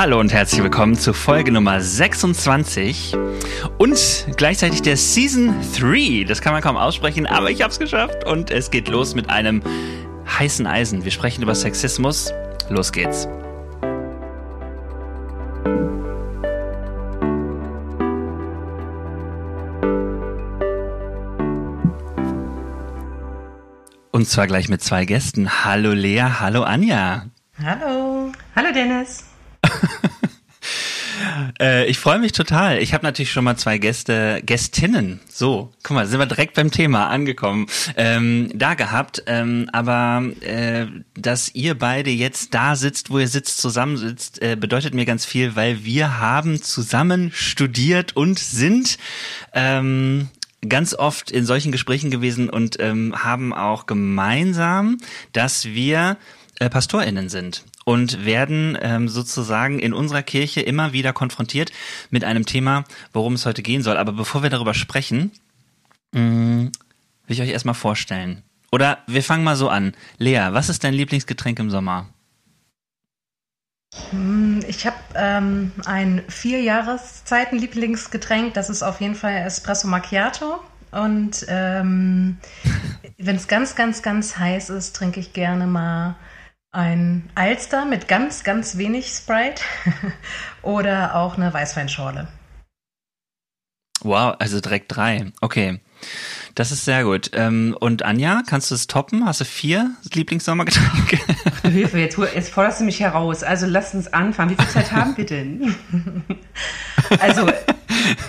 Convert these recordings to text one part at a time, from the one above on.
Hallo und herzlich willkommen zu Folge Nummer 26 und gleichzeitig der Season 3. Das kann man kaum aussprechen, aber ich habe es geschafft und es geht los mit einem heißen Eisen. Wir sprechen über Sexismus. Los geht's. Und zwar gleich mit zwei Gästen. Hallo Lea, hallo Anja. Hallo. Hallo Dennis. Äh, ich freue mich total. Ich habe natürlich schon mal zwei Gäste, Gästinnen. So, guck mal, sind wir direkt beim Thema angekommen. Ähm, da gehabt. Ähm, aber äh, dass ihr beide jetzt da sitzt, wo ihr sitzt, zusammensitzt, äh, bedeutet mir ganz viel, weil wir haben zusammen studiert und sind ähm, ganz oft in solchen Gesprächen gewesen und ähm, haben auch gemeinsam, dass wir äh, PastorInnen sind und werden ähm, sozusagen in unserer Kirche immer wieder konfrontiert mit einem Thema, worum es heute gehen soll. Aber bevor wir darüber sprechen, mh, mm, will ich euch erstmal vorstellen. Oder wir fangen mal so an. Lea, was ist dein Lieblingsgetränk im Sommer? Hm, ich habe ähm, ein vier Jahreszeiten Lieblingsgetränk. Das ist auf jeden Fall Espresso Macchiato. Und ähm, wenn es ganz, ganz, ganz heiß ist, trinke ich gerne mal ein Alster mit ganz, ganz wenig Sprite oder auch eine Weißweinschorle. Wow, also direkt drei. Okay. Das ist sehr gut. Ähm, und Anja, kannst du es toppen? Hast du vier Lieblingssommergetränke? Ach du Hilfe, jetzt, jetzt forderst du mich heraus. Also lass uns anfangen. Wie viel Zeit haben wir denn? Also,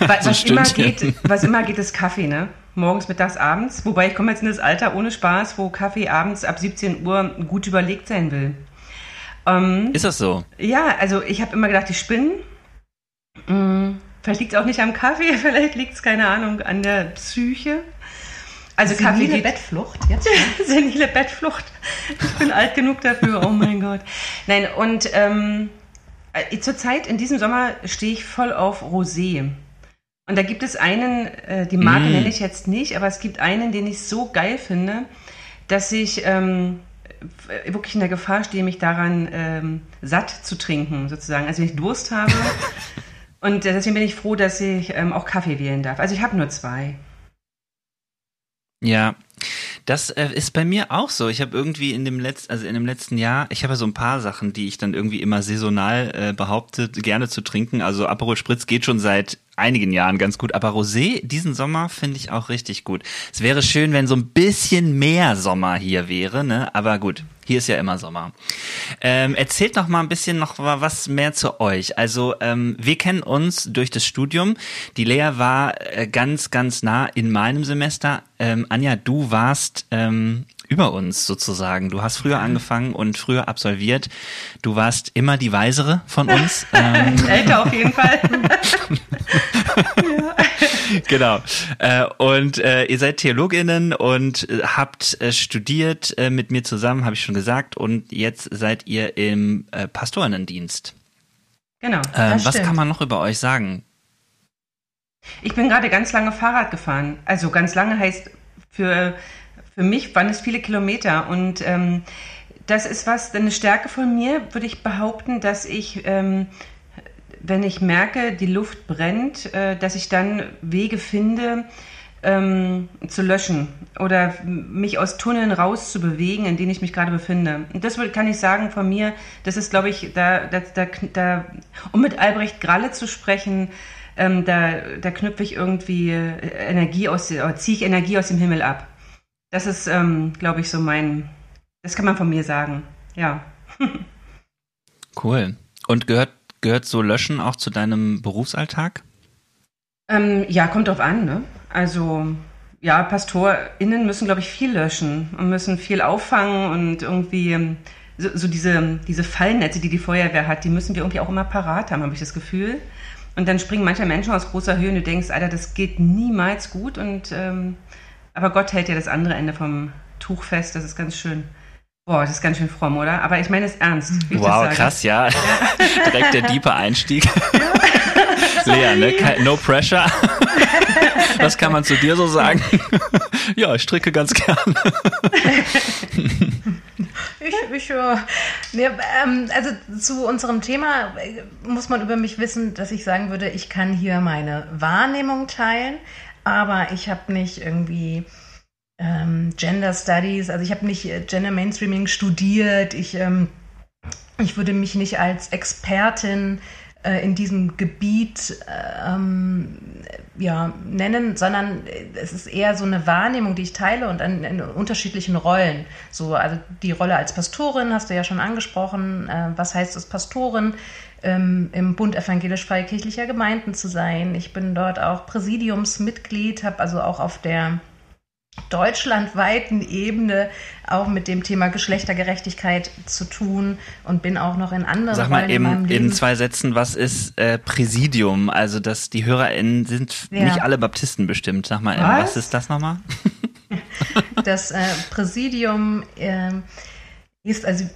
was, was immer geht, was immer geht, ist Kaffee, ne? Morgens, mittags, abends. Wobei ich komme jetzt in das Alter ohne Spaß, wo Kaffee abends ab 17 Uhr gut überlegt sein will. Ähm, ist das so? Ja, also ich habe immer gedacht, die spinnen. Hm, vielleicht liegt es auch nicht am Kaffee, vielleicht liegt es, keine Ahnung, an der Psyche. Also Kaffee Senile Bettflucht, jetzt Senile Bettflucht. Ich bin alt genug dafür, oh mein Gott. Nein, und ähm, äh, zurzeit in diesem Sommer stehe ich voll auf Rosé. Und da gibt es einen, äh, die Marke mm. nenne ich jetzt nicht, aber es gibt einen, den ich so geil finde, dass ich ähm, wirklich in der Gefahr stehe, mich daran ähm, satt zu trinken, sozusagen. Also wenn ich Durst habe. und deswegen bin ich froh, dass ich ähm, auch Kaffee wählen darf. Also ich habe nur zwei. Ja, das äh, ist bei mir auch so. Ich habe irgendwie in dem letzten, also in dem letzten Jahr, ich habe so ein paar Sachen, die ich dann irgendwie immer saisonal äh, behaupte, gerne zu trinken. Also Aperol Spritz geht schon seit einigen Jahren ganz gut, aber Rosé diesen Sommer finde ich auch richtig gut. Es wäre schön, wenn so ein bisschen mehr Sommer hier wäre, ne? Aber gut, hier ist ja immer Sommer. Ähm, erzählt noch mal ein bisschen noch was mehr zu euch. Also ähm, wir kennen uns durch das Studium. Die Lea war äh, ganz, ganz nah in meinem Semester. Ähm, Anja, du warst ähm, über uns sozusagen. Du hast früher angefangen und früher absolviert. Du warst immer die Weisere von uns. ähm. Älter auf jeden Fall. Genau. Äh, und äh, ihr seid Theologinnen und äh, habt äh, studiert äh, mit mir zusammen, habe ich schon gesagt. Und jetzt seid ihr im äh, Pastorinnendienst. Genau. Ähm, was kann man noch über euch sagen? Ich bin gerade ganz lange Fahrrad gefahren. Also ganz lange heißt für für mich waren es viele Kilometer und ähm, das ist was, eine Stärke von mir, würde ich behaupten, dass ich, ähm, wenn ich merke, die Luft brennt, äh, dass ich dann Wege finde, ähm, zu löschen oder mich aus Tunneln rauszubewegen, in denen ich mich gerade befinde. Und das kann ich sagen von mir, das ist, glaube ich, da, da, da, da um mit Albrecht Gralle zu sprechen, ähm, da, da knüpfe ich irgendwie äh, Energie aus, oder ziehe ich Energie aus dem Himmel ab. Das ist, ähm, glaube ich, so mein, das kann man von mir sagen. Ja. cool. Und gehört, gehört so Löschen auch zu deinem Berufsalltag? Ähm, ja, kommt drauf an, ne? Also, ja, PastorInnen müssen, glaube ich, viel löschen und müssen viel auffangen und irgendwie ähm, so, so, diese, diese Fallnetze, die die Feuerwehr hat, die müssen wir irgendwie auch immer parat haben, habe ich das Gefühl. Und dann springen manche Menschen aus großer Höhe und du denkst, Alter, das geht niemals gut und ähm, aber Gott hält ja das andere Ende vom Tuch fest, das ist ganz schön. Boah, das ist ganz schön fromm, oder? Aber ich meine es ernst. Wow, krass, ja. ja. Direkt der diepe Einstieg. Ja. Lea, ne? No pressure. Was kann man zu dir so sagen? ja, ich stricke ganz gern. Ich, ich, ne, ähm, also zu unserem Thema äh, muss man über mich wissen, dass ich sagen würde, ich kann hier meine Wahrnehmung teilen, aber ich habe nicht irgendwie ähm, Gender Studies, also ich habe nicht äh, Gender Mainstreaming studiert, ich, ähm, ich würde mich nicht als Expertin äh, in diesem Gebiet ähm, ja, nennen, sondern es ist eher so eine Wahrnehmung, die ich teile und in, in, unterschiedlichen Rollen. So, also die Rolle als Pastorin hast du ja schon angesprochen. Äh, was heißt es, Pastorin? Ähm, im Bund evangelisch-freikirchlicher Gemeinden zu sein. Ich bin dort auch Präsidiumsmitglied, habe also auch auf der deutschlandweiten Ebene auch mit dem Thema Geschlechtergerechtigkeit zu tun und bin auch noch in anderen Sag mal eben in, in, zwei Sätzen, was ist äh, Präsidium? Also dass die HörerInnen sind ja. nicht alle Baptisten bestimmt. Sag mal, was, was ist das nochmal? das äh, Präsidium äh, ist also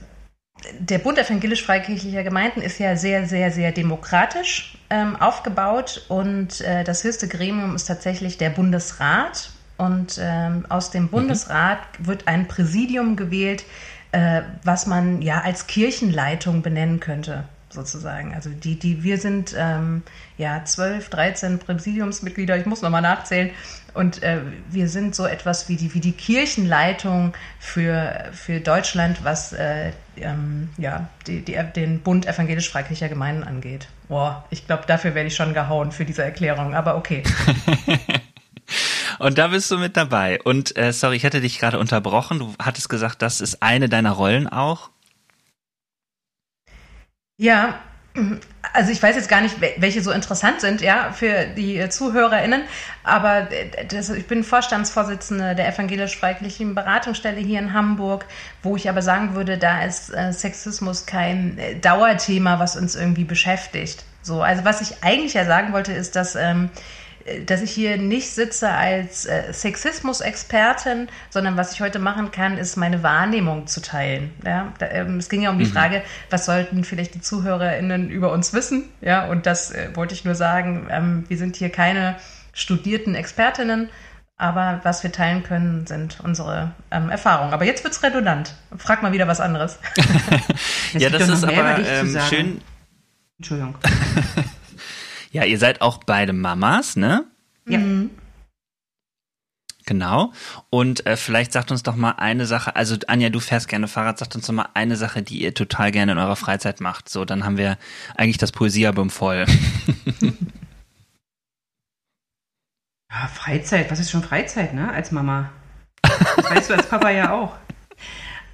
der Bund evangelisch-freikirchlicher Gemeinden ist ja sehr, sehr, sehr demokratisch ähm, aufgebaut und äh, das höchste Gremium ist tatsächlich der Bundesrat und ähm, aus dem Bundesrat mhm. wird ein Präsidium gewählt, äh, was man ja als Kirchenleitung benennen könnte, sozusagen. Also die, die, wir sind ähm, ja 12, 13 Präsidiumsmitglieder, ich muss nochmal nachzählen. Und äh, wir sind so etwas wie die, wie die Kirchenleitung für, für Deutschland, was äh, ähm, ja, die, die, den Bund evangelisch-freikirchlicher Gemeinden angeht. Boah, ich glaube, dafür werde ich schon gehauen für diese Erklärung, aber okay. Und da bist du mit dabei. Und äh, sorry, ich hätte dich gerade unterbrochen. Du hattest gesagt, das ist eine deiner Rollen auch. Ja, also ich weiß jetzt gar nicht, welche so interessant sind, ja, für die ZuhörerInnen, aber äh, das, ich bin Vorstandsvorsitzende der evangelisch-freikirchlichen Beratungsstelle hier in Hamburg, wo ich aber sagen würde, da ist äh, Sexismus kein äh, Dauerthema, was uns irgendwie beschäftigt. So, also was ich eigentlich ja sagen wollte, ist, dass ähm, dass ich hier nicht sitze als äh, Sexismus-Expertin, sondern was ich heute machen kann, ist meine Wahrnehmung zu teilen. Ja? Da, ähm, es ging ja um die mhm. Frage, was sollten vielleicht die ZuhörerInnen über uns wissen? Ja, und das äh, wollte ich nur sagen. Ähm, wir sind hier keine studierten Expertinnen, aber was wir teilen können, sind unsere ähm, Erfahrungen. Aber jetzt wird es redundant. Frag mal wieder was anderes. ja, das ist aber ähm, schön. Entschuldigung. Ja, ihr seid auch beide Mamas, ne? Ja. Mhm. Genau. Und äh, vielleicht sagt uns doch mal eine Sache, also Anja, du fährst gerne Fahrrad, sagt uns doch mal eine Sache, die ihr total gerne in eurer Freizeit macht. So, dann haben wir eigentlich das Poesiealbum voll. ja, Freizeit, was ist schon Freizeit, ne? Als Mama. Das weißt du als Papa ja auch.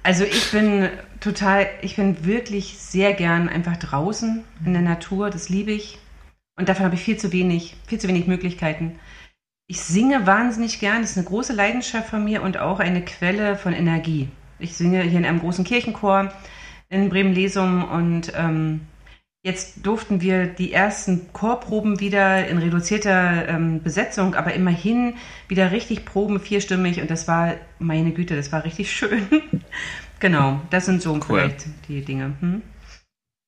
Also ich bin total, ich bin wirklich sehr gern einfach draußen in der Natur, das liebe ich. Und davon habe ich viel zu wenig, viel zu wenig Möglichkeiten. Ich singe wahnsinnig gern, das ist eine große Leidenschaft von mir und auch eine Quelle von Energie. Ich singe hier in einem großen Kirchenchor in Bremen-Lesum und ähm, jetzt durften wir die ersten Chorproben wieder in reduzierter ähm, Besetzung, aber immerhin wieder richtig proben, vierstimmig und das war, meine Güte, das war richtig schön. genau, das sind so cool. vielleicht die Dinge. Hm?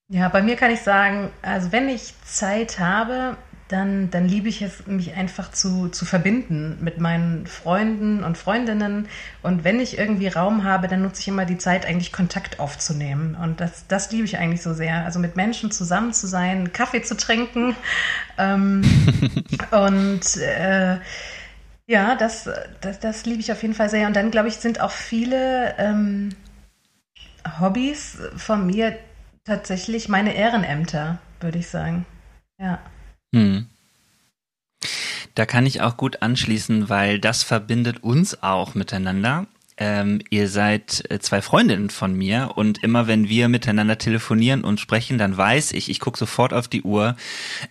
Ja, bei mir kann ich sagen, also wenn ich Zeit habe, dann, dann liebe ich es, mich einfach zu, zu verbinden mit meinen Freunden und Freundinnen. Und wenn ich irgendwie Raum habe, dann nutze ich immer die Zeit, eigentlich Kontakt aufzunehmen. Und das, das liebe ich eigentlich so sehr. Also mit Menschen zusammen zu sein, Kaffee zu trinken. Ähm, und äh, ja, das, das, das liebe ich auf jeden Fall sehr. Und dann, glaube ich, sind auch viele ähm, Hobbys von mir, tatsächlich meine Ehrenämter, würde ich sagen. Ja. Hm. Da kann ich auch gut anschließen, weil das verbindet uns auch miteinander ähm, ihr seid äh, zwei Freundinnen von mir und immer wenn wir miteinander telefonieren und sprechen, dann weiß ich, ich gucke sofort auf die Uhr.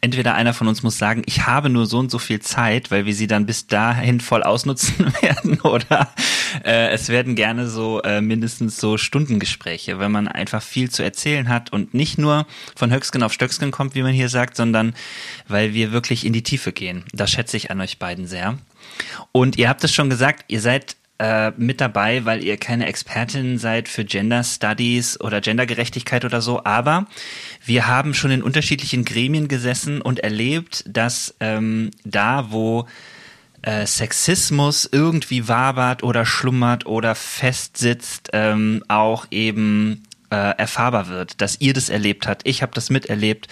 Entweder einer von uns muss sagen, ich habe nur so und so viel Zeit, weil wir sie dann bis dahin voll ausnutzen werden, oder äh, es werden gerne so äh, mindestens so Stundengespräche, wenn man einfach viel zu erzählen hat und nicht nur von Höcksken auf Stöcksken kommt, wie man hier sagt, sondern weil wir wirklich in die Tiefe gehen. Das schätze ich an euch beiden sehr. Und ihr habt es schon gesagt, ihr seid äh, mit dabei, weil ihr keine Expertin seid für Gender Studies oder Gendergerechtigkeit oder so, aber wir haben schon in unterschiedlichen Gremien gesessen und erlebt, dass ähm, da, wo äh, Sexismus irgendwie wabert oder schlummert oder festsitzt, ähm, auch eben äh, erfahrbar wird, dass ihr das erlebt habt. Ich habe das miterlebt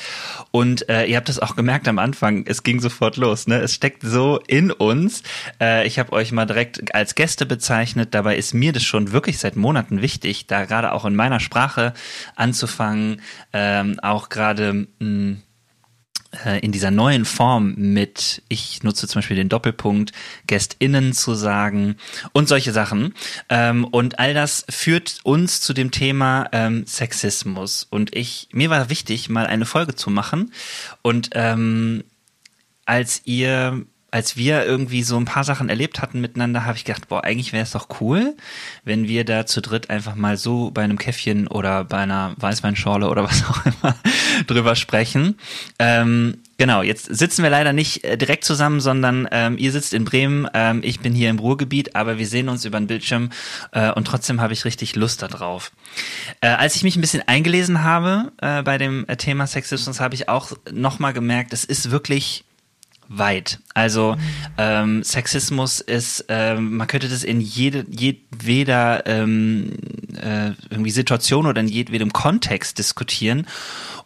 und äh, ihr habt das auch gemerkt am Anfang. Es ging sofort los. Ne? Es steckt so in uns. Äh, ich habe euch mal direkt als Gäste bezeichnet. Dabei ist mir das schon wirklich seit Monaten wichtig, da gerade auch in meiner Sprache anzufangen, ähm, auch gerade hm, in dieser neuen Form mit, ich nutze zum Beispiel den Doppelpunkt, GästInnen zu sagen und solche Sachen. Ähm, und all das führt uns zu dem Thema ähm, Sexismus. Und ich, mir war wichtig, mal eine Folge zu machen. Und ähm, als ihr als wir irgendwie so ein paar Sachen erlebt hatten miteinander, habe ich gedacht, boah, eigentlich wäre es doch cool, wenn wir da zu dritt einfach mal so bei einem Käffchen oder bei einer Weißweinschorle oder was auch immer drüber sprechen. Ähm, genau, jetzt sitzen wir leider nicht äh, direkt zusammen, sondern ähm, ihr sitzt in Bremen, ähm, ich bin hier im Ruhrgebiet, aber wir sehen uns über den Bildschirm äh, und trotzdem habe ich richtig Lust darauf. Äh, als ich mich ein bisschen eingelesen habe äh, bei dem äh, Thema Sexismus, habe ich auch nochmal gemerkt, es ist wirklich weit. Also ähm, Sexismus ist, ähm, man könnte das in jede, jedweder ähm, äh, irgendwie Situation oder in jedwedem Kontext diskutieren.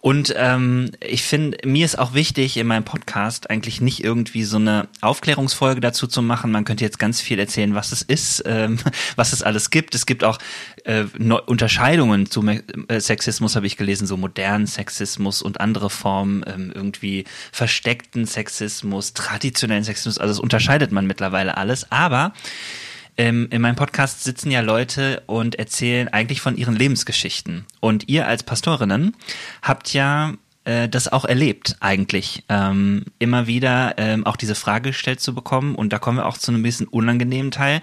Und ähm, ich finde, mir ist auch wichtig, in meinem Podcast eigentlich nicht irgendwie so eine Aufklärungsfolge dazu zu machen. Man könnte jetzt ganz viel erzählen, was es ist, ähm, was es alles gibt. Es gibt auch äh, Unterscheidungen zu äh, Sexismus, habe ich gelesen, so modernen Sexismus und andere Formen, ähm, irgendwie versteckten Sexismus, traditionellen Sexismus. Also das unterscheidet man mittlerweile alles. Aber ähm, in meinem Podcast sitzen ja Leute und erzählen eigentlich von ihren Lebensgeschichten. Und ihr als Pastorinnen habt ja äh, das auch erlebt eigentlich ähm, immer wieder ähm, auch diese Frage gestellt zu bekommen und da kommen wir auch zu einem bisschen unangenehmen Teil.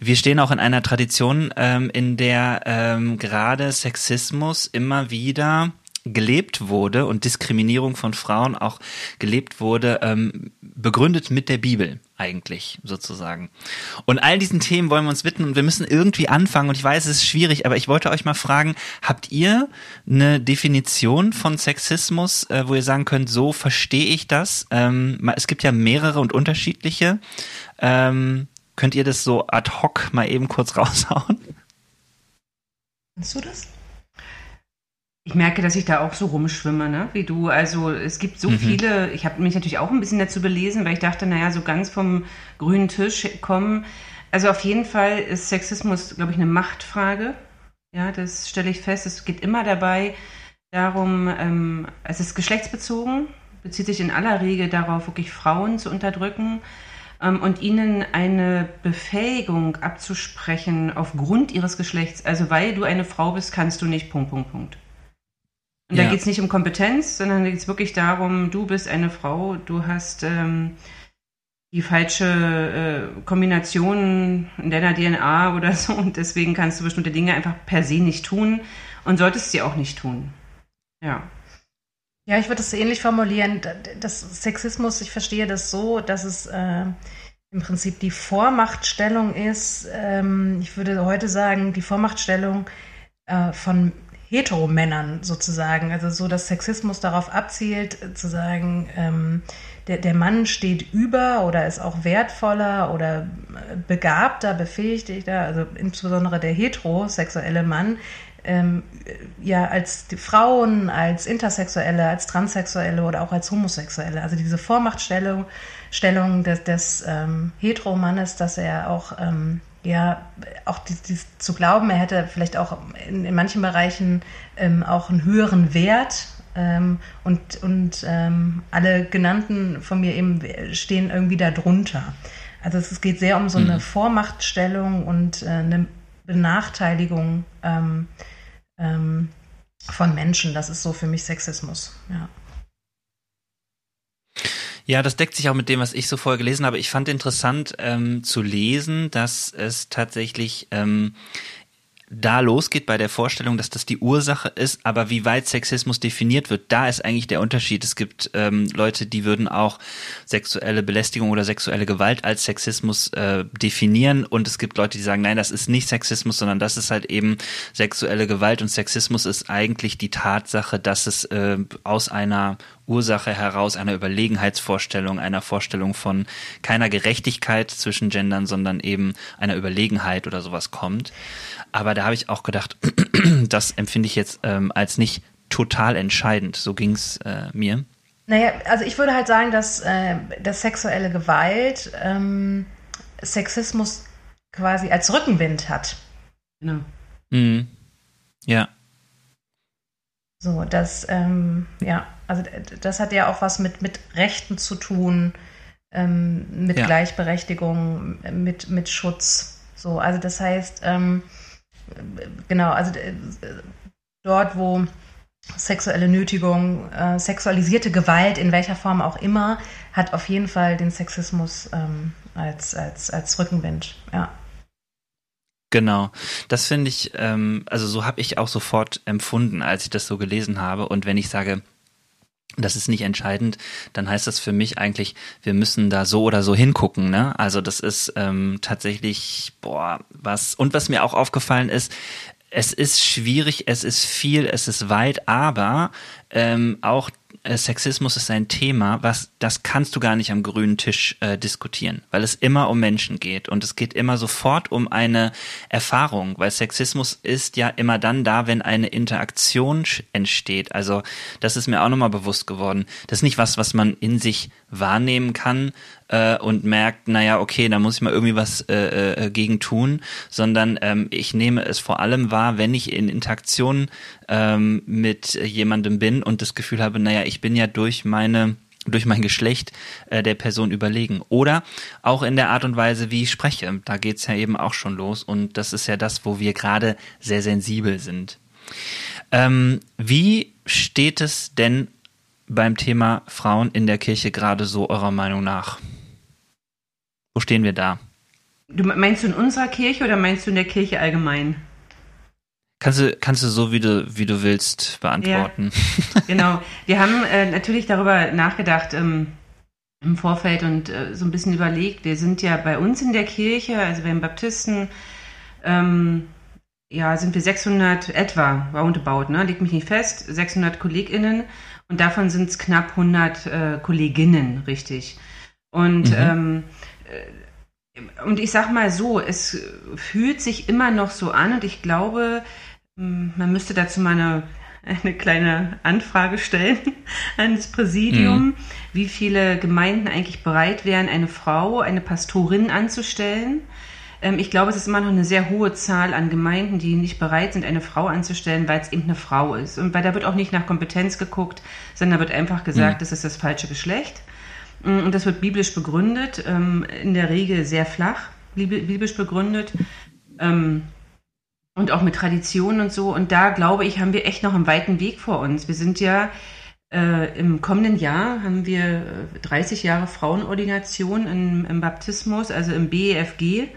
Wir stehen auch in einer Tradition, ähm, in der ähm, gerade Sexismus immer wieder gelebt wurde und Diskriminierung von Frauen auch gelebt wurde, ähm, begründet mit der Bibel eigentlich sozusagen. Und all diesen Themen wollen wir uns widmen und wir müssen irgendwie anfangen und ich weiß, es ist schwierig, aber ich wollte euch mal fragen, habt ihr eine Definition von Sexismus, äh, wo ihr sagen könnt, so verstehe ich das? Ähm, es gibt ja mehrere und unterschiedliche. Ähm, könnt ihr das so ad hoc mal eben kurz raushauen? Kannst du das? Ich merke, dass ich da auch so rumschwimme, ne? wie du. Also es gibt so mhm. viele, ich habe mich natürlich auch ein bisschen dazu belesen, weil ich dachte, naja, so ganz vom grünen Tisch kommen. Also auf jeden Fall ist Sexismus, glaube ich, eine Machtfrage. Ja, das stelle ich fest. Es geht immer dabei darum, ähm, es ist geschlechtsbezogen, bezieht sich in aller Regel darauf, wirklich Frauen zu unterdrücken ähm, und ihnen eine Befähigung abzusprechen aufgrund ihres Geschlechts. Also weil du eine Frau bist, kannst du nicht, Punkt, Punkt, Punkt. Und ja. da geht es nicht um Kompetenz, sondern da geht es wirklich darum, du bist eine Frau, du hast ähm, die falsche äh, Kombination in deiner DNA oder so und deswegen kannst du bestimmte Dinge einfach per se nicht tun und solltest sie auch nicht tun. Ja. Ja, ich würde es ähnlich formulieren. Das Sexismus, ich verstehe das so, dass es äh, im Prinzip die Vormachtstellung ist. Ähm, ich würde heute sagen, die Vormachtstellung äh, von Heteromännern sozusagen. Also so, dass Sexismus darauf abzielt, äh, zu sagen, ähm, der, der Mann steht über oder ist auch wertvoller oder äh, begabter, befähigter, also insbesondere der heterosexuelle Mann, ähm, ja, als Frauen, als Intersexuelle, als Transsexuelle oder auch als Homosexuelle. Also diese Vormachtstellung Stellung des, des ähm, Heteromannes, dass er auch ähm, ja, auch dies, dies zu glauben, er hätte vielleicht auch in, in manchen Bereichen ähm, auch einen höheren Wert ähm, und, und ähm, alle genannten von mir eben stehen irgendwie darunter. Also es geht sehr um so eine mhm. Vormachtstellung und äh, eine Benachteiligung ähm, ähm, von Menschen. Das ist so für mich Sexismus, ja. Ja, das deckt sich auch mit dem, was ich so vorher gelesen habe. Ich fand interessant ähm, zu lesen, dass es tatsächlich ähm, da losgeht bei der Vorstellung, dass das die Ursache ist, aber wie weit Sexismus definiert wird, da ist eigentlich der Unterschied. Es gibt ähm, Leute, die würden auch sexuelle Belästigung oder sexuelle Gewalt als Sexismus äh, definieren und es gibt Leute, die sagen, nein, das ist nicht Sexismus, sondern das ist halt eben sexuelle Gewalt und Sexismus ist eigentlich die Tatsache, dass es äh, aus einer Ursache heraus einer Überlegenheitsvorstellung, einer Vorstellung von keiner Gerechtigkeit zwischen Gendern, sondern eben einer Überlegenheit oder sowas kommt. Aber da habe ich auch gedacht, das empfinde ich jetzt ähm, als nicht total entscheidend. So ging es äh, mir. Naja, also ich würde halt sagen, dass, äh, dass sexuelle Gewalt ähm, Sexismus quasi als Rückenwind hat. Genau. Mhm. Ja. So, das, ähm, ja, also das hat ja auch was mit, mit Rechten zu tun, ähm, mit ja. Gleichberechtigung, mit, mit Schutz. So, also das heißt, ähm, genau, also äh, dort, wo sexuelle Nötigung, äh, sexualisierte Gewalt in welcher Form auch immer, hat auf jeden Fall den Sexismus ähm, als, als, als Rückenwind, ja. Genau, das finde ich, ähm, also so habe ich auch sofort empfunden, als ich das so gelesen habe. Und wenn ich sage, das ist nicht entscheidend, dann heißt das für mich eigentlich, wir müssen da so oder so hingucken. Ne? Also das ist ähm, tatsächlich, boah, was. Und was mir auch aufgefallen ist, es ist schwierig, es ist viel, es ist weit, aber ähm, auch Sexismus ist ein Thema, was das kannst du gar nicht am grünen Tisch äh, diskutieren, weil es immer um Menschen geht und es geht immer sofort um eine Erfahrung, weil Sexismus ist ja immer dann da, wenn eine Interaktion entsteht. Also das ist mir auch nochmal bewusst geworden. Das ist nicht was, was man in sich wahrnehmen kann äh, und merkt, naja, okay, da muss ich mal irgendwie was äh, äh, gegen tun, sondern ähm, ich nehme es vor allem wahr, wenn ich in Interaktion ähm, mit jemandem bin und das Gefühl habe, naja, ich bin ja durch meine durch mein Geschlecht äh, der Person überlegen. Oder auch in der Art und Weise, wie ich spreche. Da geht's ja eben auch schon los. Und das ist ja das, wo wir gerade sehr sensibel sind. Ähm, wie steht es denn beim Thema Frauen in der Kirche gerade so eurer Meinung nach? Wo stehen wir da? Du meinst du in unserer Kirche oder meinst du in der Kirche allgemein? Kannst du, kannst du so, wie du, wie du willst, beantworten. Ja, genau. Wir haben äh, natürlich darüber nachgedacht ähm, im Vorfeld und äh, so ein bisschen überlegt. Wir sind ja bei uns in der Kirche, also wir haben Baptisten, ähm, ja, sind wir 600 etwa, roundabout, ne? Liegt mich nicht fest, 600 KollegInnen und davon sind es knapp 100 äh, Kolleginnen, richtig. Und, mhm. ähm, äh, und ich sag mal so, es fühlt sich immer noch so an und ich glaube, hm, man müsste dazu mal eine, eine kleine Anfrage stellen an das Präsidium, mhm. wie viele Gemeinden eigentlich bereit wären, eine Frau, eine Pastorin anzustellen. Ähm, ich glaube, es ist immer noch eine sehr hohe Zahl an Gemeinden, die nicht bereit sind, eine Frau anzustellen, weil es eben eine Frau ist. Und weil da wird auch nicht nach Kompetenz geguckt, sondern da wird einfach gesagt, mhm. das ist das falsche Geschlecht. Mm, und das wird biblisch begründet, ähm, in der Regel sehr flach, biblisch begründet. Ähm, und auch mit Traditionen und so. Und da glaube ich, haben wir echt noch einen weiten Weg vor uns. Wir sind ja äh, im kommenden Jahr haben wir 30 Jahre Frauenordination im, im Baptismus, also im BEFG.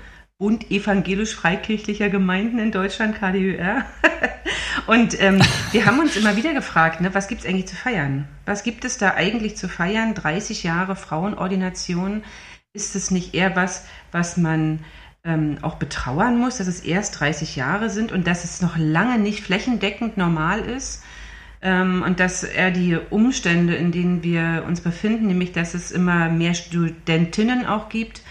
Bund evangelisch-freikirchlicher Gemeinden in Deutschland, KDÜR. und ähm, wir haben uns immer wieder gefragt, ne, was gibt es eigentlich zu feiern? Was gibt es da eigentlich zu feiern? 30 Jahre Frauenordination. Ist es nicht eher was, was man ähm, auch betrauern muss, dass es erst 30 Jahre sind und dass es noch lange nicht flächendeckend normal ist. Ähm, und dass er die Umstände, in denen wir uns befinden, nämlich dass es immer mehr Studentinnen auch gibt,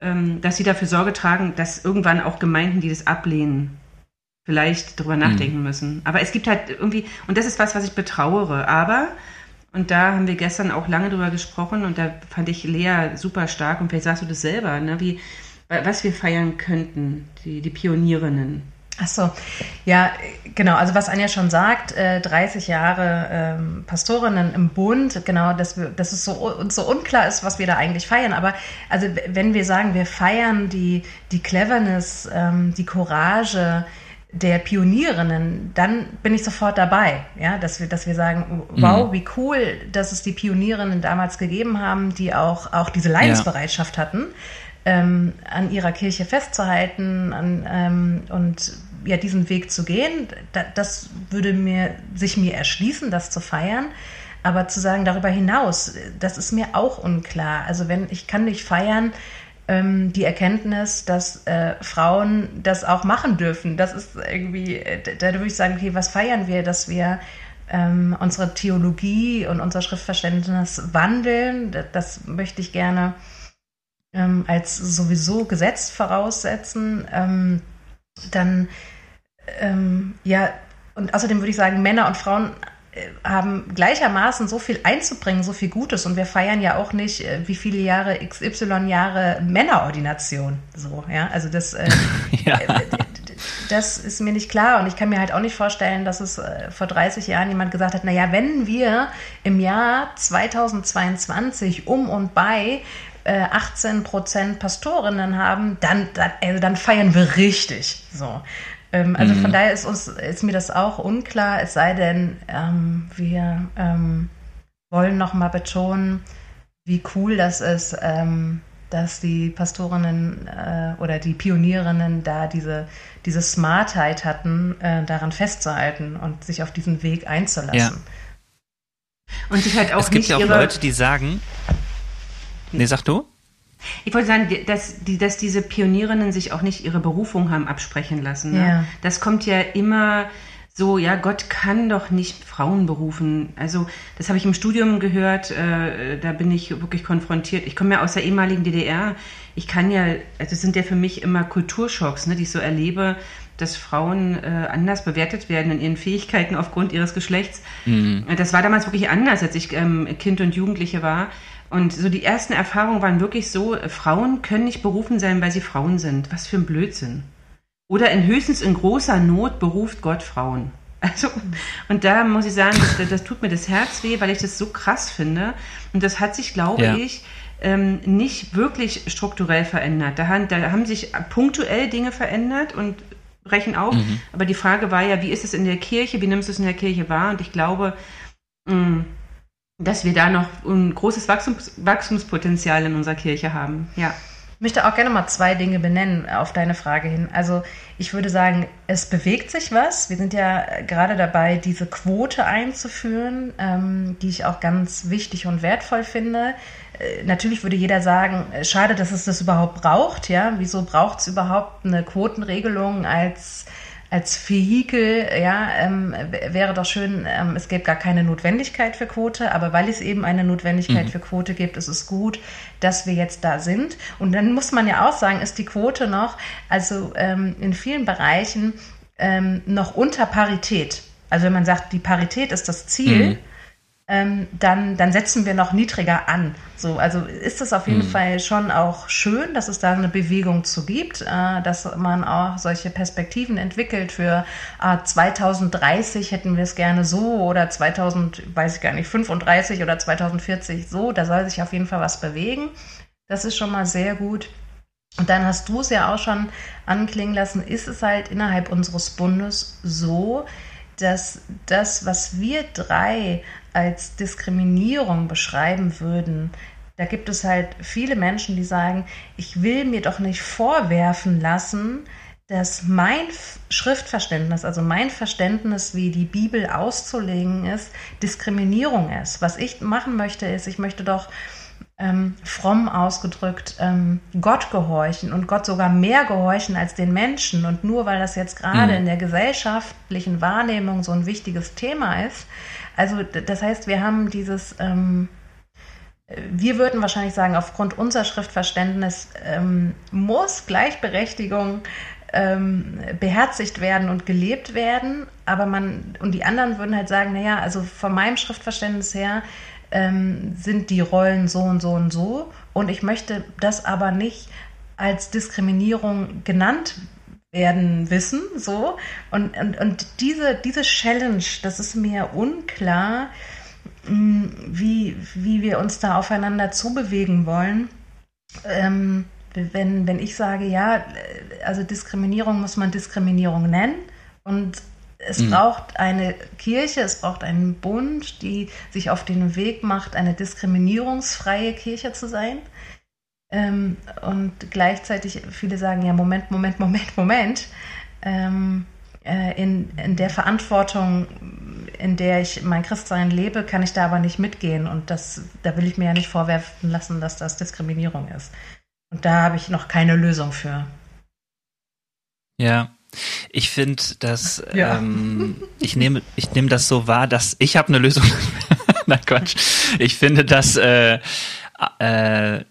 dass sie dafür Sorge tragen, dass irgendwann auch Gemeinden, die das ablehnen, vielleicht darüber nachdenken mhm. müssen. Aber es gibt halt irgendwie, und das ist was, was ich betrauere. Aber, und da haben wir gestern auch lange drüber gesprochen und da fand ich Lea super stark und vielleicht sagst du das selber, ne, wie, was wir feiern könnten, die, die Pionierinnen. Ach so, ja, genau. Also was Anja schon sagt, äh, 30 Jahre ähm, Pastorinnen im Bund, genau, dass, wir, dass es so, uns so unklar ist, was wir da eigentlich feiern. Aber also wenn wir sagen, wir feiern die, die Cleverness, ähm, die Courage der Pionierinnen, dann bin ich sofort dabei. Ja, dass wir, dass wir sagen, wow, mhm. wie cool, dass es die Pionierinnen damals gegeben haben, die auch, auch diese Leidensbereitschaft ja. hatten ähm, an ihrer Kirche festzuhalten an, ähm, und ja, diesen Weg zu gehen, da, das würde mir, sich mir erschließen, das zu feiern. Aber zu sagen, darüber hinaus, das ist mir auch unklar. Also wenn, ich kann nicht feiern, ähm, die Erkenntnis, dass äh, Frauen das auch machen dürfen. Das ist irgendwie, äh, da würde ich sagen, okay, was feiern wir, dass wir ähm, unsere Theologie und unser Schriftverständnis wandeln. Das möchte ich gerne ähm, als sowieso Gesetz voraussetzen. Ähm, dann, ähm, ja, und außerdem würde ich sagen, Männer und Frauen äh, haben gleichermaßen so viel einzubringen, so viel Gutes. Und wir feiern ja auch nicht, äh, wie viele Jahre, XY Jahre Männerordination. So, ja. Also das, äh, ja. Äh, das ist mir nicht klar. Und ich kann mir halt auch nicht vorstellen, dass es äh, vor 30 Jahren jemand gesagt hat, naja, wenn wir im Jahr 2022 um und bei 18 Prozent Pastorinnen haben, dann, dann, also dann feiern wir richtig. So. Ähm, also mhm. von daher ist, uns, ist mir das auch unklar, es sei denn, ähm, wir ähm, wollen nochmal betonen, wie cool das ist, ähm, dass die Pastorinnen äh, oder die Pionierinnen da diese, diese Smartheit hatten, äh, daran festzuhalten und sich auf diesen Weg einzulassen. Ja. Und sich halt auch es gibt ja auch Leute, die sagen, nee, sag du? Ich wollte sagen, dass, die, dass diese Pionierinnen sich auch nicht ihre Berufung haben absprechen lassen. Ne? Ja. Das kommt ja immer so, ja, Gott kann doch nicht Frauen berufen. Also das habe ich im Studium gehört, äh, da bin ich wirklich konfrontiert. Ich komme ja aus der ehemaligen DDR. Ich kann ja, also das sind ja für mich immer Kulturschocks, ne, die ich so erlebe, dass Frauen äh, anders bewertet werden in ihren Fähigkeiten aufgrund ihres Geschlechts. Mhm. Das war damals wirklich anders, als ich ähm, Kind und Jugendliche war. Und so die ersten Erfahrungen waren wirklich so, äh, Frauen können nicht berufen sein, weil sie Frauen sind. Was für ein Blödsinn. Oder in höchstens in großer Not beruft Gott Frauen. Also, und da muss ich sagen, das, das, tut mir das Herz weh, weil ich das so krass finde. Und das hat sich, glaube ja. ich, ähm, nicht wirklich strukturell verändert. Da haben, da haben sich punktuell Dinge verändert und brechen auf. Mhm. Aber die Frage war ja, wie ist es in der Kirche? Wie nimmst du es in der Kirche wahr? Und ich glaube, mh, mm, dass wir da noch ein großes Wachstums Wachstumspotenzial in unserer Kirche haben. Ja. Ich möchte auch gerne mal zwei Dinge benennen auf deine Frage hin. Also ich würde sagen, es bewegt sich was. Wir sind ja gerade dabei, diese Quote einzuführen, ähm, die ich auch ganz wichtig und wertvoll finde. Äh, natürlich würde jeder sagen, äh, schade, dass es das überhaupt braucht. Ja, wieso braucht es überhaupt eine Quotenregelung als als Vehikel, ja, ähm, wäre doch schön, ähm, es gäbe gar keine Notwendigkeit für Quote, aber weil es eben eine Notwendigkeit mhm. für Quote gibt, ist es gut, dass wir jetzt da sind. Und dann muss man ja auch sagen, ist die Quote noch, also ähm, in vielen Bereichen ähm, noch unter Parität. Also wenn man sagt, die Parität ist das Ziel, mhm ähm, dann, dann setzen wir noch niedriger an. So, also ist es auf jeden mhm. Fall schon auch schön, dass es da eine Bewegung zu gibt, äh, dass man auch solche Perspektiven entwickelt für äh, 2030 hätten wir es gerne so oder 2000, weiß ich gar nicht, 35 oder 2040 so. Da soll sich auf jeden Fall was bewegen. Das ist schon mal sehr gut. Und dann hast du es ja auch schon anklingen lassen, ist es halt innerhalb unseres Bundes so, dass das, was wir drei als Diskriminierung beschreiben würden, da gibt es halt viele Menschen, die sagen, ich will mir doch nicht vorwerfen lassen, dass mein Schriftverständnis, also mein Verständnis, wie die Bibel auszulegen ist, Diskriminierung ist. Was ich machen möchte, ist, ich möchte doch ähm, fromm ausgedrückt ähm, Gott gehorchen und Gott sogar mehr gehorchen als den Menschen. Und nur weil das jetzt gerade mhm. in der gesellschaftlichen Wahrnehmung so ein wichtiges Thema ist, also das heißt, wir haben dieses, ähm, wir würden wahrscheinlich sagen, aufgrund unserer Schriftverständnis ähm, muss Gleichberechtigung ähm, beherzigt werden und gelebt werden, aber man, und die anderen würden halt sagen, naja, also von meinem Schriftverständnis her ähm, sind die Rollen so und so und so. Und ich möchte das aber nicht als Diskriminierung genannt werden wissen, so. Und, und, und diese, diese Challenge, das ist mir unklar, mm, wie, wie wir uns da aufeinander zubewegen wollen. Ähm, wenn, wenn ich sage, ja, also Diskriminierung muss man Diskriminierung nennen und es mhm. braucht eine Kirche, es braucht einen Bund, die sich auf den Weg macht, eine diskriminierungsfreie Kirche zu sein. Ähm, und gleichzeitig viele sagen, ja, Moment, Moment, Moment, Moment. Ähm, äh, in, in der Verantwortung, in der ich mein Christsein lebe, kann ich da aber nicht mitgehen. Und das, da will ich mir ja nicht vorwerfen lassen, dass das Diskriminierung ist. Und da habe ich noch keine Lösung für. Ja, Ich finde, dass ja. ähm, ich nehme ich nehme das so wahr, dass ich habe eine Lösung. Nein, Quatsch. Ich finde, dass äh, äh,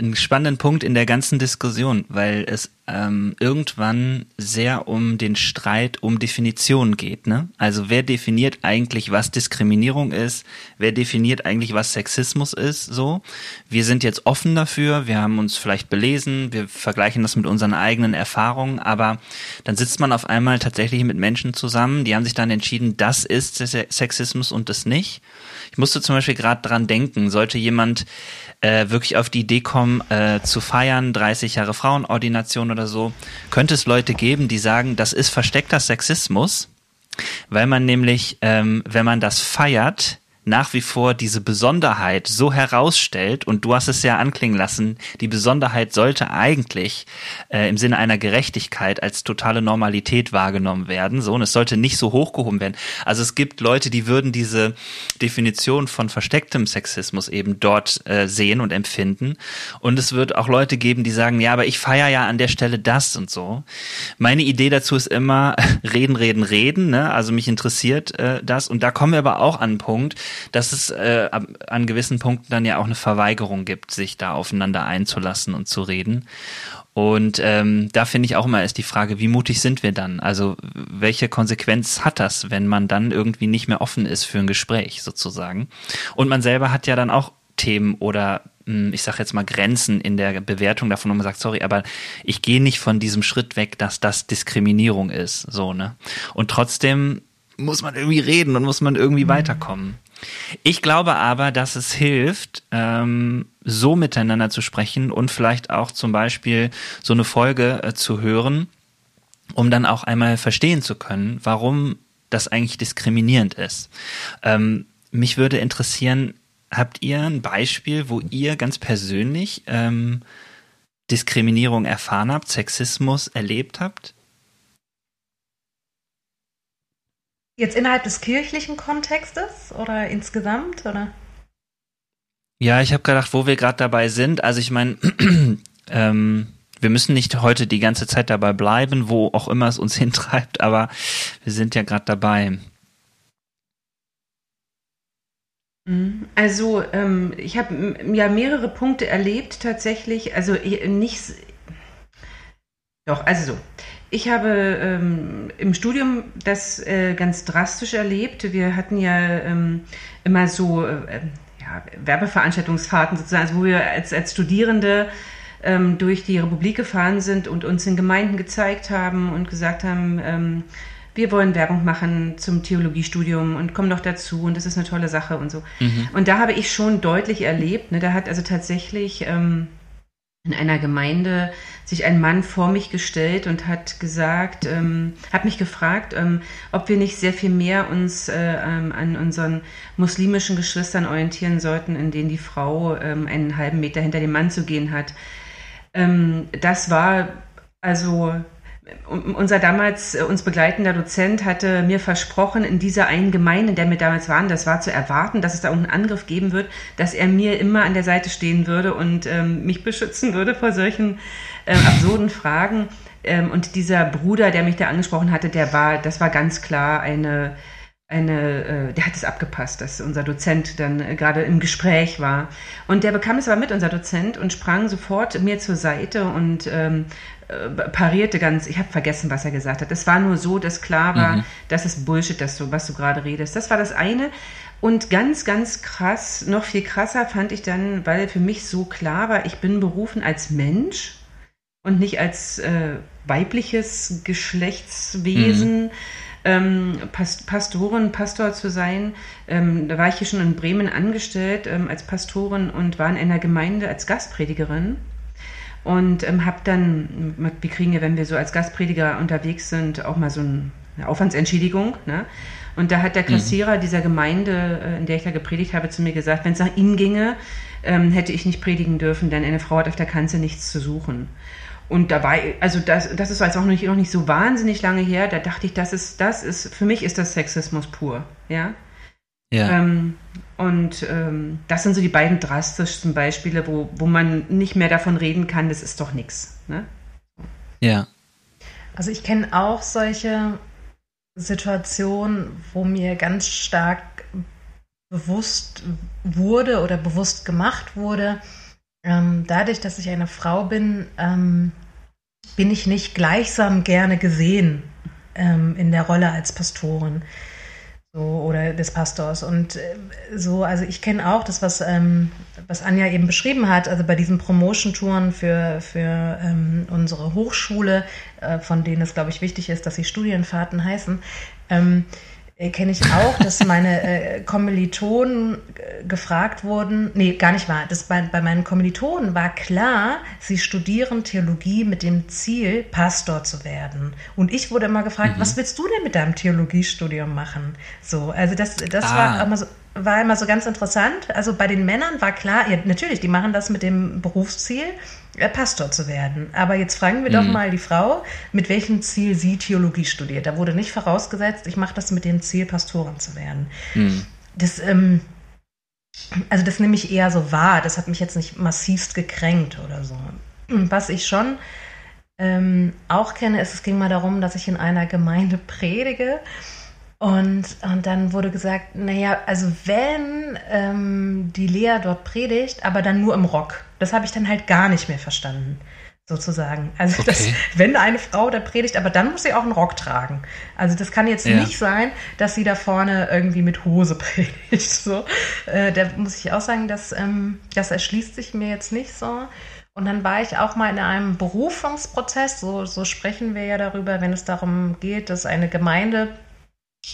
einen spannenden Punkt in der ganzen Diskussion, weil es ähm, irgendwann sehr um den Streit um Definitionen geht. Ne? Also wer definiert eigentlich, was Diskriminierung ist? Wer definiert eigentlich, was Sexismus ist? So, wir sind jetzt offen dafür. Wir haben uns vielleicht belesen. Wir vergleichen das mit unseren eigenen Erfahrungen. Aber dann sitzt man auf einmal tatsächlich mit Menschen zusammen. Die haben sich dann entschieden, das ist Sexismus und das nicht. Ich musste zum Beispiel gerade dran denken, sollte jemand äh, wirklich auf die Idee kommen, äh, zu feiern, 30 Jahre Frauenordination oder so, könnte es Leute geben, die sagen, das ist versteckter Sexismus, weil man nämlich, ähm, wenn man das feiert, nach wie vor diese Besonderheit so herausstellt, und du hast es ja anklingen lassen, die Besonderheit sollte eigentlich äh, im Sinne einer Gerechtigkeit als totale Normalität wahrgenommen werden, so, und es sollte nicht so hochgehoben werden. Also es gibt Leute, die würden diese Definition von verstecktem Sexismus eben dort äh, sehen und empfinden, und es wird auch Leute geben, die sagen, ja, aber ich feiere ja an der Stelle das und so. Meine Idee dazu ist immer, reden, reden, reden, ne? also mich interessiert äh, das, und da kommen wir aber auch an einen Punkt, dass es äh, an gewissen Punkten dann ja auch eine Verweigerung gibt, sich da aufeinander einzulassen und zu reden. Und ähm, da finde ich auch immer ist die Frage, wie mutig sind wir dann? Also welche Konsequenz hat das, wenn man dann irgendwie nicht mehr offen ist für ein Gespräch sozusagen? Und man selber hat ja dann auch Themen oder hm, ich sage jetzt mal Grenzen in der Bewertung davon, wo man sagt, sorry, aber ich gehe nicht von diesem Schritt weg, dass das Diskriminierung ist, so ne. Und trotzdem muss man irgendwie reden und muss man irgendwie mhm. weiterkommen. Ich glaube aber, dass es hilft, ähm, so miteinander zu sprechen und vielleicht auch zum Beispiel so eine Folge äh, zu hören, um dann auch einmal verstehen zu können, warum das eigentlich diskriminierend ist. Ähm, mich würde interessieren, habt ihr ein Beispiel, wo ihr ganz persönlich ähm, Diskriminierung erfahren habt, Sexismus erlebt habt? Jetzt innerhalb des kirchlichen Kontextes oder insgesamt oder? Ja, ich habe gedacht, wo wir gerade dabei sind. Also ich meine, ähm, wir müssen nicht heute die ganze Zeit dabei bleiben, wo auch immer es uns hintreibt, aber wir sind ja gerade dabei. Mhm. Also ähm, ich habe ja mehrere Punkte erlebt tatsächlich. Also nicht, doch, also so. Ich habe ähm, im Studium das äh, ganz drastisch erlebt. Wir hatten ja ähm, immer so äh, ja, Werbeveranstaltungsfahrten sozusagen, also wo wir als, als Studierende ähm, durch die Republik gefahren sind und uns in Gemeinden gezeigt haben und gesagt haben, ähm, wir wollen Werbung machen zum Theologiestudium und kommen doch dazu und das ist eine tolle Sache und so. Mhm. Und da habe ich schon deutlich erlebt, ne, da hat also tatsächlich ähm, in einer Gemeinde sich ein Mann vor mich gestellt und hat gesagt, ähm, hat mich gefragt, ähm, ob wir nicht sehr viel mehr uns äh, ähm, an unseren muslimischen Geschwistern orientieren sollten, in denen die Frau ähm, einen halben Meter hinter dem Mann zu gehen hat. Ähm, das war also unser damals äh, uns begleitender Dozent hatte mir versprochen, in dieser einen Gemeinde, in der wir damals waren, das war zu erwarten, dass es da irgendeinen Angriff geben wird, dass er mir immer an der Seite stehen würde und ähm, mich beschützen würde vor solchen äh, absurden Fragen. Ähm, und dieser Bruder, der mich da angesprochen hatte, der war, das war ganz klar eine eine, äh, der hat es abgepasst, dass unser Dozent dann äh, gerade im Gespräch war. Und der bekam es aber mit, unser Dozent, und sprang sofort mir zur Seite und ähm, äh, parierte ganz, ich habe vergessen, was er gesagt hat. Es war nur so, dass klar war, mhm. das ist Bullshit, dass du, was du gerade redest. Das war das eine. Und ganz, ganz krass, noch viel krasser fand ich dann, weil für mich so klar war, ich bin berufen als Mensch und nicht als äh, weibliches Geschlechtswesen. Mhm ähm, Past Pastorin, Pastor zu sein. Ähm, da war ich hier schon in Bremen angestellt ähm, als Pastorin und war in einer Gemeinde als Gastpredigerin. Und ähm, habe dann, wir kriegen ja, wenn wir so als Gastprediger unterwegs sind, auch mal so eine Aufwandsentschädigung. Ne? Und da hat der mhm. Kassierer mhm. dieser Gemeinde, äh, in der ich da gepredigt habe, zu mir gesagt, wenn es nach ihm ginge, ähm, hätte ich nicht predigen dürfen, denn eine Frau hat auf der Kanzel nichts zu suchen. Und dabei, also das, das ist jetzt auch noch nicht, noch nicht so wahnsinnig lange her, da dachte ich, das ist, das ist, für mich ist das Sexismus pur, ja. Ja. Ähm, und ähm, das sind so die beiden drastischsten Beispiele, wo, wo man nicht mehr davon reden kann, das ist doch nichts. Ne? Ja. Also ich kenne auch solche Situationen, wo mir ganz stark bewusst wurde oder bewusst gemacht wurde, ähm, dadurch, dass ich eine Frau bin, ähm, bin ich nicht gleichsam gerne gesehen ähm, in der Rolle als Pastorin so, oder des Pastors. Und äh, so, also ich kenne auch das, was, ähm, was Anja eben beschrieben hat, also bei diesen Promotion-Touren für, für ähm, unsere Hochschule, äh, von denen es, glaube ich, wichtig ist, dass sie Studienfahrten heißen. Ähm, äh, kenne ich auch, dass meine äh, Kommilitonen äh, gefragt wurden, nee, gar nicht wahr, das bei, bei meinen Kommilitonen war klar, sie studieren Theologie mit dem Ziel, Pastor zu werden. Und ich wurde immer gefragt, mhm. was willst du denn mit deinem Theologiestudium machen? So, also das, das ah. war immer so, war immer so ganz interessant. Also bei den Männern war klar, ja, natürlich, die machen das mit dem Berufsziel, äh, Pastor zu werden. Aber jetzt fragen wir mhm. doch mal die Frau, mit welchem Ziel sie Theologie studiert. Da wurde nicht vorausgesetzt, ich mache das mit dem Ziel, Pastorin zu werden. Mhm. Das, ähm, also das nehme ich eher so wahr. Das hat mich jetzt nicht massivst gekränkt oder so. Was ich schon ähm, auch kenne, ist, es ging mal darum, dass ich in einer Gemeinde predige und, und dann wurde gesagt, naja, also wenn ähm, die Lea dort predigt, aber dann nur im Rock. Das habe ich dann halt gar nicht mehr verstanden, sozusagen. Also okay. das, wenn eine Frau da predigt, aber dann muss sie auch einen Rock tragen. Also das kann jetzt ja. nicht sein, dass sie da vorne irgendwie mit Hose predigt. So, äh, da muss ich auch sagen, dass, ähm, das erschließt sich mir jetzt nicht so. Und dann war ich auch mal in einem Berufungsprozess, so, so sprechen wir ja darüber, wenn es darum geht, dass eine Gemeinde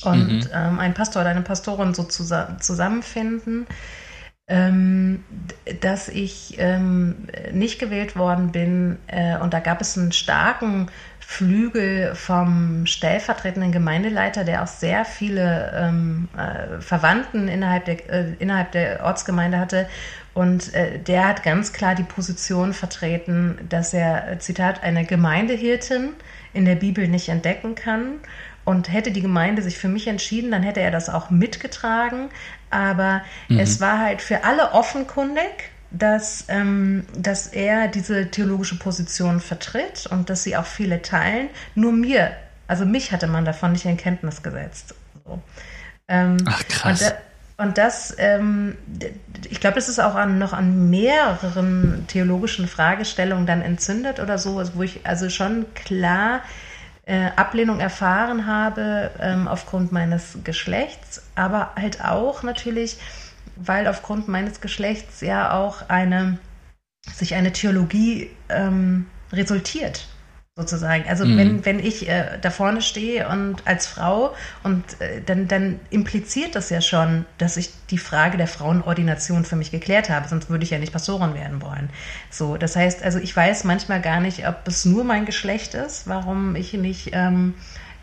und mhm. ähm, ein Pastor oder eine Pastorin so zusa zusammenfinden, ähm, dass ich ähm, nicht gewählt worden bin. Äh, und da gab es einen starken Flügel vom stellvertretenden Gemeindeleiter, der auch sehr viele ähm, äh, Verwandten innerhalb der, äh, innerhalb der Ortsgemeinde hatte. Und äh, der hat ganz klar die Position vertreten, dass er, Zitat, eine Gemeindehirtin in der Bibel nicht entdecken kann und hätte die Gemeinde sich für mich entschieden, dann hätte er das auch mitgetragen. Aber mhm. es war halt für alle offenkundig, dass, ähm, dass er diese theologische Position vertritt und dass sie auch viele teilen. Nur mir, also mich hatte man davon nicht in Kenntnis gesetzt. So. Ähm, Ach krass. Und, da, und das, ähm, ich glaube, das ist auch an, noch an mehreren theologischen Fragestellungen dann entzündet oder so, wo ich also schon klar äh, Ablehnung erfahren habe ähm, aufgrund meines Geschlechts, aber halt auch natürlich, weil aufgrund meines Geschlechts ja auch eine sich eine Theologie ähm, resultiert sozusagen. Also mhm. wenn, wenn ich äh, da vorne stehe und als Frau und äh, dann, dann impliziert das ja schon, dass ich die Frage der Frauenordination für mich geklärt habe, sonst würde ich ja nicht Pastorin werden wollen. So, das heißt, also ich weiß manchmal gar nicht, ob es nur mein Geschlecht ist, warum ich nicht ähm,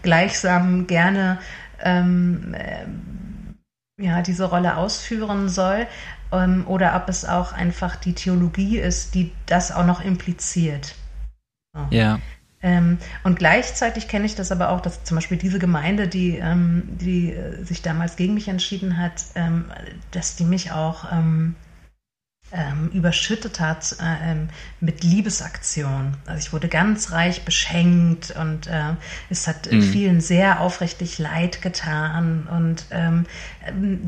gleichsam gerne ähm, äh, ja, diese Rolle ausführen soll, ähm, oder ob es auch einfach die Theologie ist, die das auch noch impliziert. So. Ja. Ähm, und gleichzeitig kenne ich das aber auch, dass zum Beispiel diese Gemeinde, die, ähm, die äh, sich damals gegen mich entschieden hat, ähm, dass die mich auch ähm, ähm, überschüttet hat äh, ähm, mit Liebesaktionen. Also ich wurde ganz reich beschenkt und äh, es hat mhm. vielen sehr aufrichtig leid getan und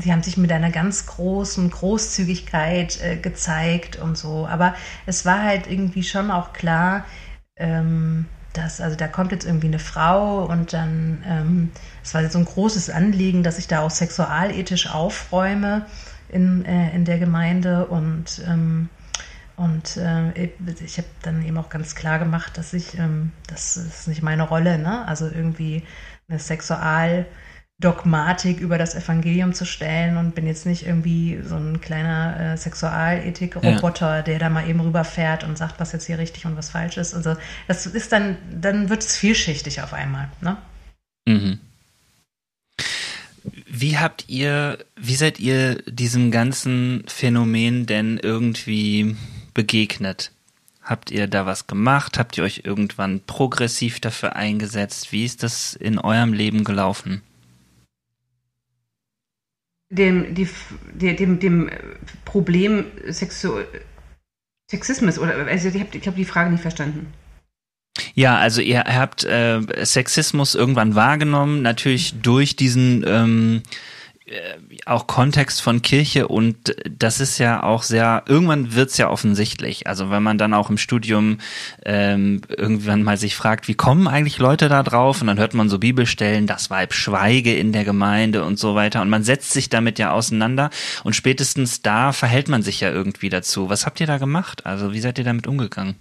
sie haben sich mit einer ganz großen Großzügigkeit äh, gezeigt und so. Aber es war halt irgendwie schon auch klar, ähm, dass, also da kommt jetzt irgendwie eine Frau und dann, ähm, es war so ein großes Anliegen, dass ich da auch sexualethisch aufräume in, äh, in der Gemeinde und ähm, und äh, ich habe dann eben auch ganz klar gemacht, dass ich, ähm, das ist nicht meine Rolle, ne? Also irgendwie eine Sexual- Dogmatik über das Evangelium zu stellen und bin jetzt nicht irgendwie so ein kleiner äh, Sexualethik-Roboter, ja. der da mal eben rüberfährt und sagt, was jetzt hier richtig und was falsch ist. Also das ist dann, dann wird es vielschichtig auf einmal. Ne? Mhm. Wie habt ihr, wie seid ihr diesem ganzen Phänomen denn irgendwie begegnet? Habt ihr da was gemacht? Habt ihr euch irgendwann progressiv dafür eingesetzt? Wie ist das in eurem Leben gelaufen? Dem, die, dem, dem Problem Sexu Sexismus oder also ich habe hab die Frage nicht verstanden. Ja, also ihr habt äh, Sexismus irgendwann wahrgenommen, natürlich durch diesen ähm, äh, auch Kontext von Kirche und das ist ja auch sehr, irgendwann wird's ja offensichtlich. Also wenn man dann auch im Studium ähm, irgendwann mal sich fragt, wie kommen eigentlich Leute da drauf und dann hört man so Bibelstellen, das Weib schweige in der Gemeinde und so weiter und man setzt sich damit ja auseinander und spätestens da verhält man sich ja irgendwie dazu. Was habt ihr da gemacht? Also wie seid ihr damit umgegangen?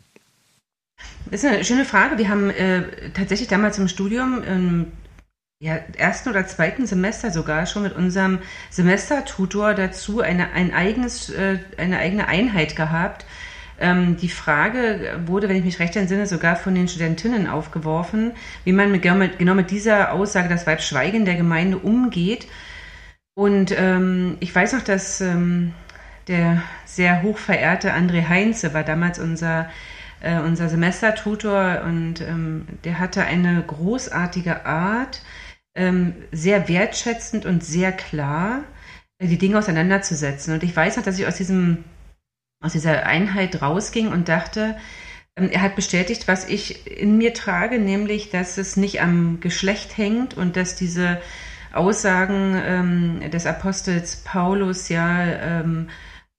Das ist eine schöne Frage. Wir haben äh, tatsächlich damals im Studium ähm, ja, ersten oder zweiten Semester sogar schon mit unserem Semestertutor dazu eine, ein eigenes, äh, eine eigene Einheit gehabt. Ähm, die Frage wurde, wenn ich mich recht entsinne, sogar von den Studentinnen aufgeworfen, wie man mit, genau mit dieser Aussage, das Weib Schweigen der Gemeinde umgeht. Und ähm, ich weiß noch, dass ähm, der sehr hochverehrte André Heinze war damals unser äh, unser Semestertutor und ähm, der hatte eine großartige Art, ähm, sehr wertschätzend und sehr klar äh, die Dinge auseinanderzusetzen. Und ich weiß noch, dass ich aus diesem aus dieser Einheit rausging und dachte, ähm, er hat bestätigt, was ich in mir trage, nämlich, dass es nicht am Geschlecht hängt und dass diese Aussagen ähm, des Apostels Paulus ja ähm,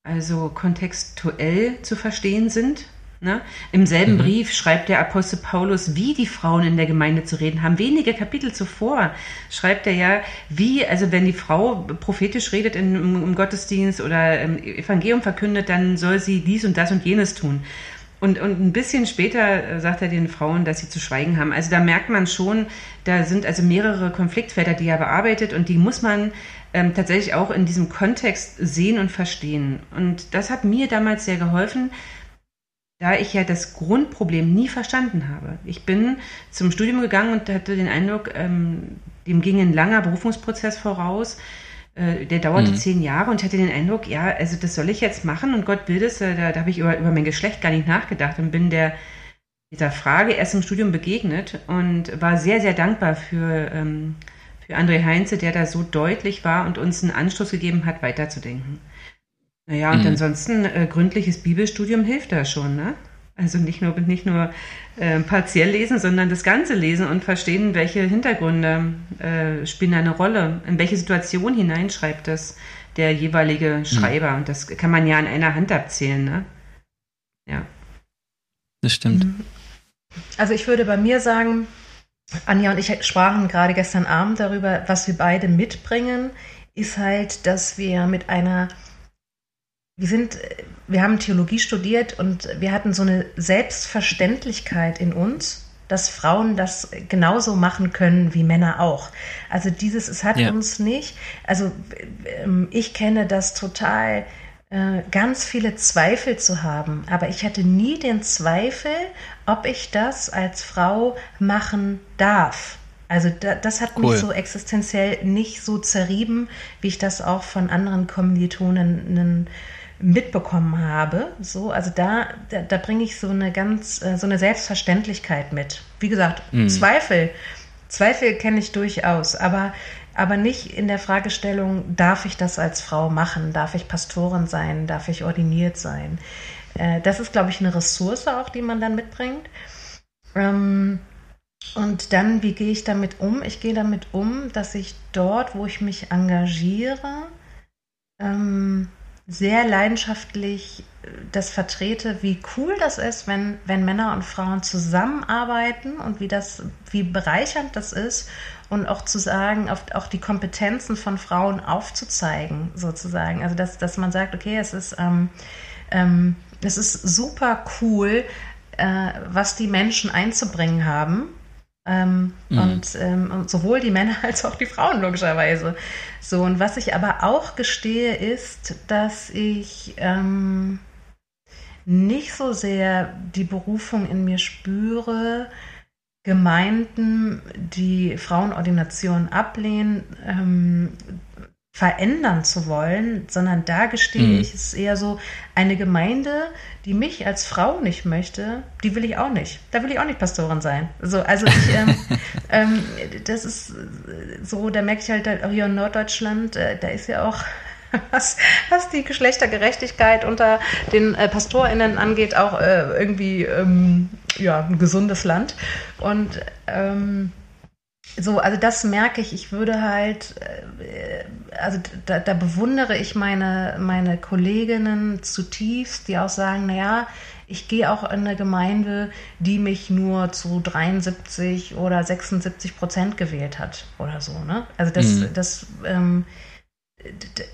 also kontextuell zu verstehen sind. Ne? Im selben mhm. Brief schreibt der Apostel Paulus, wie die Frauen in der Gemeinde zu reden haben. Wenige Kapitel zuvor schreibt er ja, wie, also wenn die Frau prophetisch redet in, im, Gottesdienst oder im Evangelium verkündet, dann soll sie dies und das und jenes tun. Und, und ein bisschen später äh, sagt er den Frauen, dass sie zu schweigen haben. Also da merkt man schon, da sind also mehrere Konfliktfelder, die er bearbeitet und die muss man ähm, tatsächlich auch in diesem Kontext sehen und verstehen. Und das hat mir damals sehr geholfen, da ich ja das Grundproblem nie verstanden habe. Ich bin zum Studium gegangen und hatte den Eindruck, ähm, dem ging ein langer Berufungsprozess voraus. Äh, der dauerte mhm. zehn Jahre und ich hatte den Eindruck, ja, also das soll ich jetzt machen und Gott will das, äh, da, da habe ich über, über mein Geschlecht gar nicht nachgedacht und bin der dieser Frage erst im Studium begegnet und war sehr, sehr dankbar für, ähm, für André Heinze, der da so deutlich war und uns einen Anstoß gegeben hat, weiterzudenken. Naja, und mhm. ansonsten äh, gründliches Bibelstudium hilft da schon, ne? Also nicht nur, nicht nur äh, partiell lesen, sondern das Ganze lesen und verstehen, welche Hintergründe äh, spielen eine Rolle, in welche Situation hineinschreibt das der jeweilige mhm. Schreiber. Mhm. Und das kann man ja an einer Hand abzählen, ne? Ja. Das stimmt. Mhm. Also ich würde bei mir sagen, Anja und ich sprachen gerade gestern Abend darüber, was wir beide mitbringen, ist halt, dass wir mit einer wir sind, wir haben Theologie studiert und wir hatten so eine Selbstverständlichkeit in uns, dass Frauen das genauso machen können wie Männer auch. Also dieses, es hat ja. uns nicht, also ähm, ich kenne das total, äh, ganz viele Zweifel zu haben, aber ich hatte nie den Zweifel, ob ich das als Frau machen darf. Also da, das hat cool. mich so existenziell nicht so zerrieben, wie ich das auch von anderen Kommilitonen mitbekommen habe. So, also da, da, da bringe ich so eine ganz, äh, so eine Selbstverständlichkeit mit. Wie gesagt, mhm. Zweifel, Zweifel kenne ich durchaus, aber, aber nicht in der Fragestellung, darf ich das als Frau machen? Darf ich Pastorin sein? Darf ich ordiniert sein? Äh, das ist, glaube ich, eine Ressource auch, die man dann mitbringt. Ähm, und dann, wie gehe ich damit um? Ich gehe damit um, dass ich dort, wo ich mich engagiere, ähm, sehr leidenschaftlich äh, das vertrete, wie cool das ist, wenn, wenn Männer und Frauen zusammenarbeiten und wie das, wie bereichernd das ist und auch zu sagen, auch, auch die Kompetenzen von Frauen aufzuzeigen, sozusagen. Also dass, dass man sagt, okay, es ist, ähm, ähm, es ist super cool, äh, was die Menschen einzubringen haben ähm, mhm. und, ähm, und, sowohl die Männer als auch die Frauen logischerweise. So, und was ich aber auch gestehe, ist, dass ich ähm, nicht so sehr die Berufung in mir spüre, Gemeinden, die Frauenordination ablehnen, ähm, verändern zu wollen, sondern da gestehe mhm. ich, es ist eher so, eine Gemeinde, die mich als Frau nicht möchte, die will ich auch nicht. Da will ich auch nicht Pastorin sein. So, also ich, ähm, ähm, das ist so, da merke ich halt auch hier in Norddeutschland, äh, da ist ja auch was, was die Geschlechtergerechtigkeit unter den äh, PastorInnen angeht, auch äh, irgendwie ähm, ja, ein gesundes Land. Und ähm, so, also das merke ich. Ich würde halt, äh, also da, da, bewundere ich meine, meine Kolleginnen zutiefst, die auch sagen, naja, ich gehe auch in eine Gemeinde, die mich nur zu 73 oder 76 Prozent gewählt hat oder so. Ne? Also das, mhm. das ähm,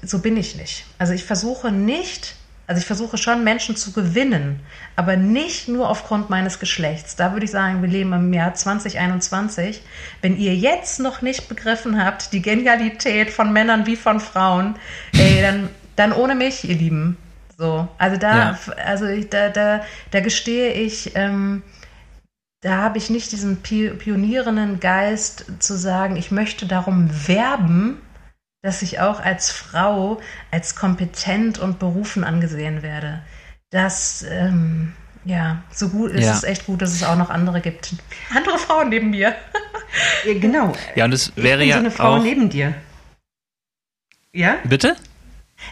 so bin ich nicht. Also ich versuche nicht, also ich versuche schon Menschen zu gewinnen, aber nicht nur aufgrund meines Geschlechts. Da würde ich sagen, wir leben im Jahr 2021. Wenn ihr jetzt noch nicht begriffen habt, die Genialität von Männern wie von Frauen, ey, dann, dann ohne mich, ihr Lieben. So, also da, ja. also ich, da, da, da gestehe ich, ähm, da habe ich nicht diesen pionierenden Geist zu sagen, ich möchte darum werben, dass ich auch als Frau als kompetent und berufen angesehen werde. Das, ähm, ja, so gut ist ja. es echt gut, dass es auch noch andere gibt. Andere Frauen neben mir. ja, genau. Ja, und es wäre ja so eine Frau auch neben dir. Ja? Bitte?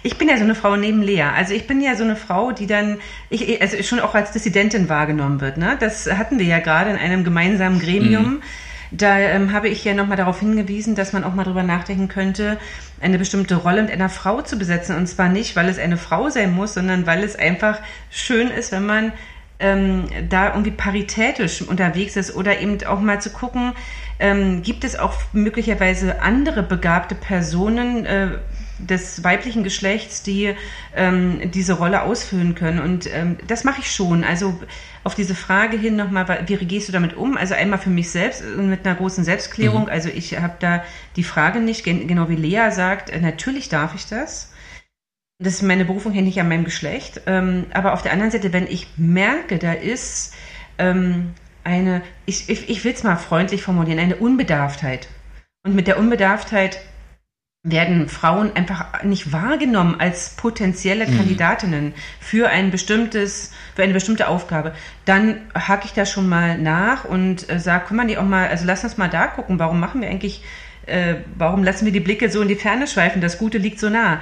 Ich bin ja so eine Frau neben Lea. Also ich bin ja so eine Frau, die dann, ich, also schon auch als Dissidentin wahrgenommen wird. Ne? Das hatten wir ja gerade in einem gemeinsamen Gremium. Mhm. Da ähm, habe ich ja nochmal darauf hingewiesen, dass man auch mal drüber nachdenken könnte, eine bestimmte Rolle mit einer Frau zu besetzen. Und zwar nicht, weil es eine Frau sein muss, sondern weil es einfach schön ist, wenn man ähm, da irgendwie paritätisch unterwegs ist oder eben auch mal zu gucken, ähm, gibt es auch möglicherweise andere begabte Personen, äh, des weiblichen Geschlechts, die ähm, diese Rolle ausfüllen können. Und ähm, das mache ich schon. Also auf diese Frage hin nochmal, wie gehst du damit um? Also einmal für mich selbst äh, mit einer großen Selbstklärung. Mhm. Also ich habe da die Frage nicht, genau wie Lea sagt, äh, natürlich darf ich das. Das ist meine Berufung hängt nicht an meinem Geschlecht. Ähm, aber auf der anderen Seite, wenn ich merke, da ist ähm, eine, ich, ich, ich will es mal freundlich formulieren, eine Unbedarftheit. Und mit der Unbedarftheit werden Frauen einfach nicht wahrgenommen als potenzielle mhm. Kandidatinnen für ein bestimmtes, für eine bestimmte Aufgabe, dann hake ich da schon mal nach und äh, sage, kann man die auch mal, also lass uns mal da gucken, warum machen wir eigentlich, äh, warum lassen wir die Blicke so in die Ferne schweifen, das Gute liegt so nah.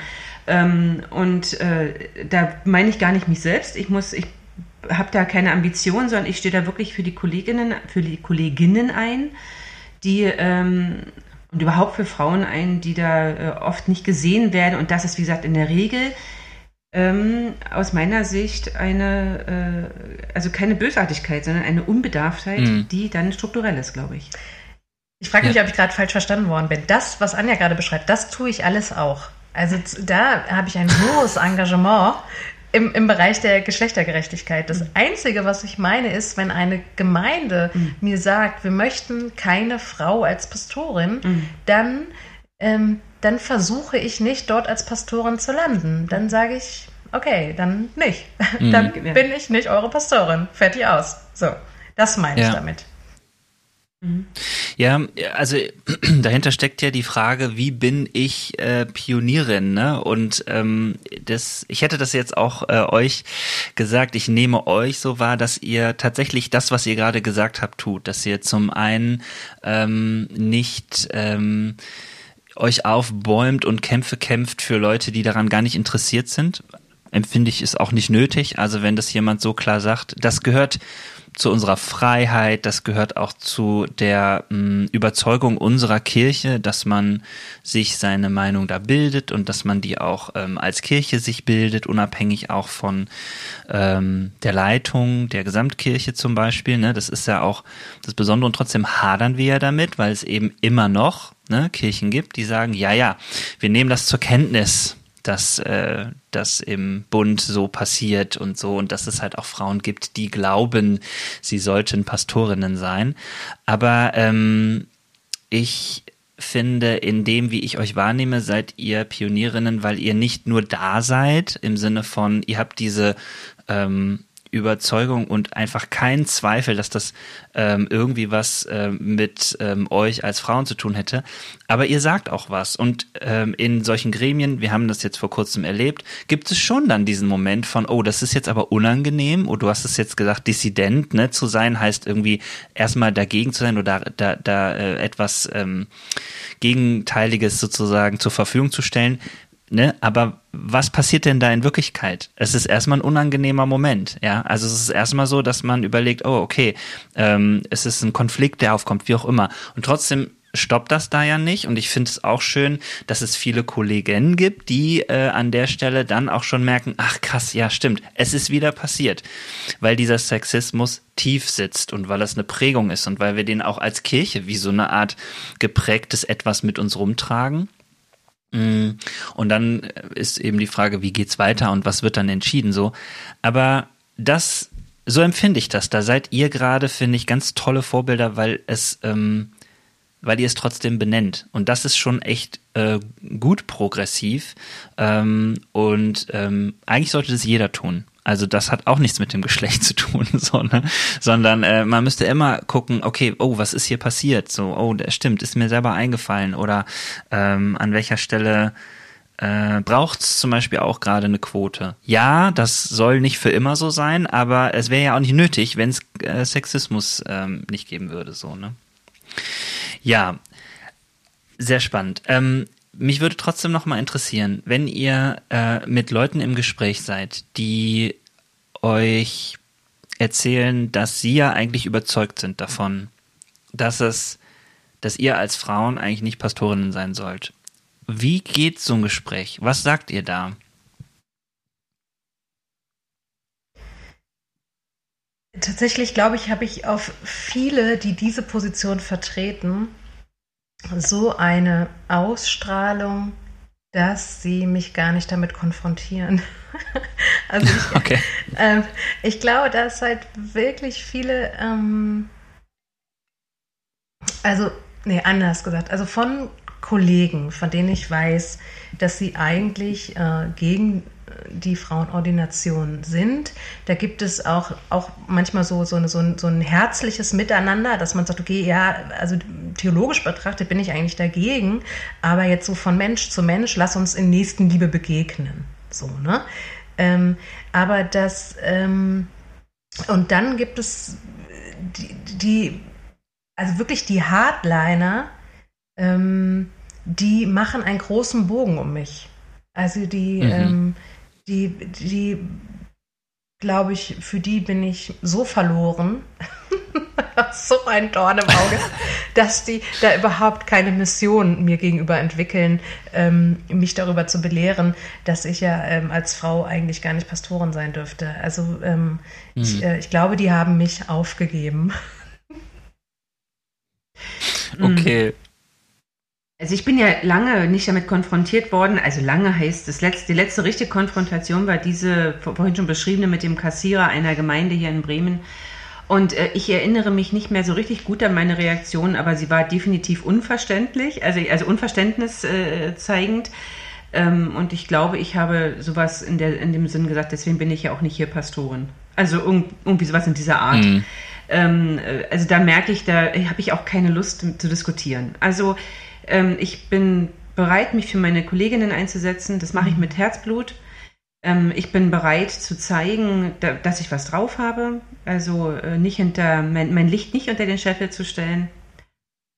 Ähm, und äh, da meine ich gar nicht mich selbst, ich muss, ich habe da keine Ambition, sondern ich stehe da wirklich für die Kolleginnen, für die Kolleginnen ein, die ähm, und überhaupt für Frauen ein, die da äh, oft nicht gesehen werden. Und das ist, wie gesagt, in der Regel ähm, aus meiner Sicht eine, äh, also keine Bösartigkeit, sondern eine Unbedarftheit, mhm. die dann strukturell ist, glaube ich. Ich frage mich, ja. ob ich gerade falsch verstanden worden bin. Das, was Anja gerade beschreibt, das tue ich alles auch. Also da habe ich ein hohes Engagement im, im Bereich der Geschlechtergerechtigkeit. Das mhm. Einzige, was ich meine, ist, wenn eine Gemeinde mhm. mir sagt, wir möchten keine Frau als Pastorin, mhm. dann, ähm, dann versuche ich nicht dort als Pastorin zu landen. Dann sage ich, okay, dann nicht. Mhm. dann bin ich nicht eure Pastorin. Fertig aus. So, das meine ja. ich damit. Mhm. Ja, also dahinter steckt ja die Frage, wie bin ich äh, Pionierin? Ne? Und ähm, das, ich hätte das jetzt auch äh, euch gesagt. Ich nehme euch so wahr, dass ihr tatsächlich das, was ihr gerade gesagt habt, tut. Dass ihr zum einen ähm, nicht ähm, euch aufbäumt und Kämpfe kämpft für Leute, die daran gar nicht interessiert sind. Empfinde ich es auch nicht nötig. Also wenn das jemand so klar sagt, das gehört zu unserer Freiheit, das gehört auch zu der mh, mm, Überzeugung unserer Kirche, dass man sich seine Meinung da bildet und dass man die auch ähm, als Kirche sich bildet, unabhängig auch von ähm, der Leitung der Gesamtkirche zum Beispiel. Ne? Das ist ja auch das Besondere und trotzdem hadern wir ja damit, weil es eben immer noch ne, Kirchen gibt, die sagen, ja, ja, wir nehmen das zur Kenntnis dass äh, das im Bund so passiert und so und dass es halt auch Frauen gibt, die glauben, sie sollten Pastorinnen sein. Aber ähm, ich finde, in dem, wie ich euch wahrnehme, seid ihr Pionierinnen, weil ihr nicht nur da seid, im Sinne von, ihr habt diese ähm, Überzeugung und einfach keinen Zweifel, dass das ähm, irgendwie was ähm, mit ähm, euch als Frauen zu tun hätte. Aber ihr sagt auch was. Und ähm, in solchen Gremien, wir haben das jetzt vor kurzem erlebt, gibt es schon dann diesen Moment von, oh, das ist jetzt aber unangenehm. Und du hast es jetzt gesagt, Dissident ne, zu sein, heißt irgendwie erstmal dagegen zu sein oder da, da, da äh, etwas ähm, Gegenteiliges sozusagen zur Verfügung zu stellen ne, aber was passiert denn da in Wirklichkeit? Es ist erstmal ein unangenehmer Moment, ja. Also es ist erstmal so, dass man überlegt, oh, okay, ähm, es ist ein Konflikt, der aufkommt, wie auch immer. Und trotzdem stoppt das da ja nicht. Und ich finde es auch schön, dass es viele Kolleginnen gibt, die äh, an der Stelle dann auch schon merken, ach krass, ja stimmt, es ist wieder passiert. Weil dieser Sexismus tief sitzt und weil es eine Prägung ist und weil wir den auch als Kirche wie so eine Art geprägtes Etwas mit uns rumtragen. Mm, und dann ist eben die Frage, wie geht's weiter und was wird dann entschieden so. Aber das, so empfinde ich das. Da seid ihr gerade, finde ich, ganz tolle Vorbilder, weil es ähm, weil ihr es trotzdem benennt. Und das ist schon echt äh, gut progressiv. Ähm, und ähm, eigentlich sollte das jeder tun. Also das hat auch nichts mit dem Geschlecht zu tun, so, ne? sondern äh, man müsste immer gucken, okay, oh, was ist hier passiert? So, oh, das stimmt, ist mir selber eingefallen oder ähm, an welcher Stelle äh, braucht es zum Beispiel auch gerade eine Quote. Ja, das soll nicht für immer so sein, aber es wäre ja auch nicht nötig, wenn es äh, Sexismus ähm, nicht geben würde, so ne? Ja, sehr spannend. Ähm, mich würde trotzdem noch mal interessieren, wenn ihr äh, mit Leuten im Gespräch seid, die euch erzählen, dass sie ja eigentlich überzeugt sind davon, dass es, dass ihr als Frauen eigentlich nicht Pastorinnen sein sollt. Wie geht so ein Gespräch? Was sagt ihr da? Tatsächlich glaube ich, habe ich auf viele, die diese Position vertreten, so eine Ausstrahlung, dass sie mich gar nicht damit konfrontieren. also ich, okay. äh, ich glaube, dass halt wirklich viele, ähm, also, nee, anders gesagt, also von Kollegen, von denen ich weiß, dass sie eigentlich äh, gegen die Frauenordination sind. Da gibt es auch, auch manchmal so, so, so, ein, so ein herzliches Miteinander, dass man sagt, okay, ja, also theologisch betrachtet bin ich eigentlich dagegen, aber jetzt so von Mensch zu Mensch, lass uns in Nächstenliebe begegnen. So, ne? Ähm, aber das, ähm, und dann gibt es die, die also wirklich die Hardliner, ähm, die machen einen großen Bogen um mich. Also die, mhm. ähm, die, die, glaube ich, für die bin ich so verloren, so ein Dorn im Auge, dass die da überhaupt keine Mission mir gegenüber entwickeln, ähm, mich darüber zu belehren, dass ich ja ähm, als Frau eigentlich gar nicht Pastorin sein dürfte. Also ähm, mhm. ich, äh, ich glaube, die haben mich aufgegeben. Okay. Also ich bin ja lange nicht damit konfrontiert worden. Also lange heißt das letzte, die letzte richtige Konfrontation war diese vorhin schon beschriebene mit dem Kassierer einer Gemeinde hier in Bremen. Und äh, ich erinnere mich nicht mehr so richtig gut an meine Reaktion, aber sie war definitiv unverständlich, also, also Unverständnis äh, zeigend. Ähm, und ich glaube, ich habe sowas in, der, in dem Sinn gesagt, deswegen bin ich ja auch nicht hier Pastorin. Also irgendwie sowas in dieser Art. Mhm. Ähm, äh, also da merke ich, da habe ich auch keine Lust zu diskutieren. Also ähm, ich bin bereit, mich für meine Kolleginnen einzusetzen. Das mache ich mhm. mit Herzblut. Ähm, ich bin bereit zu zeigen, da, dass ich was drauf habe. Also äh, nicht hinter mein, mein, Licht nicht unter den Scheffel zu stellen.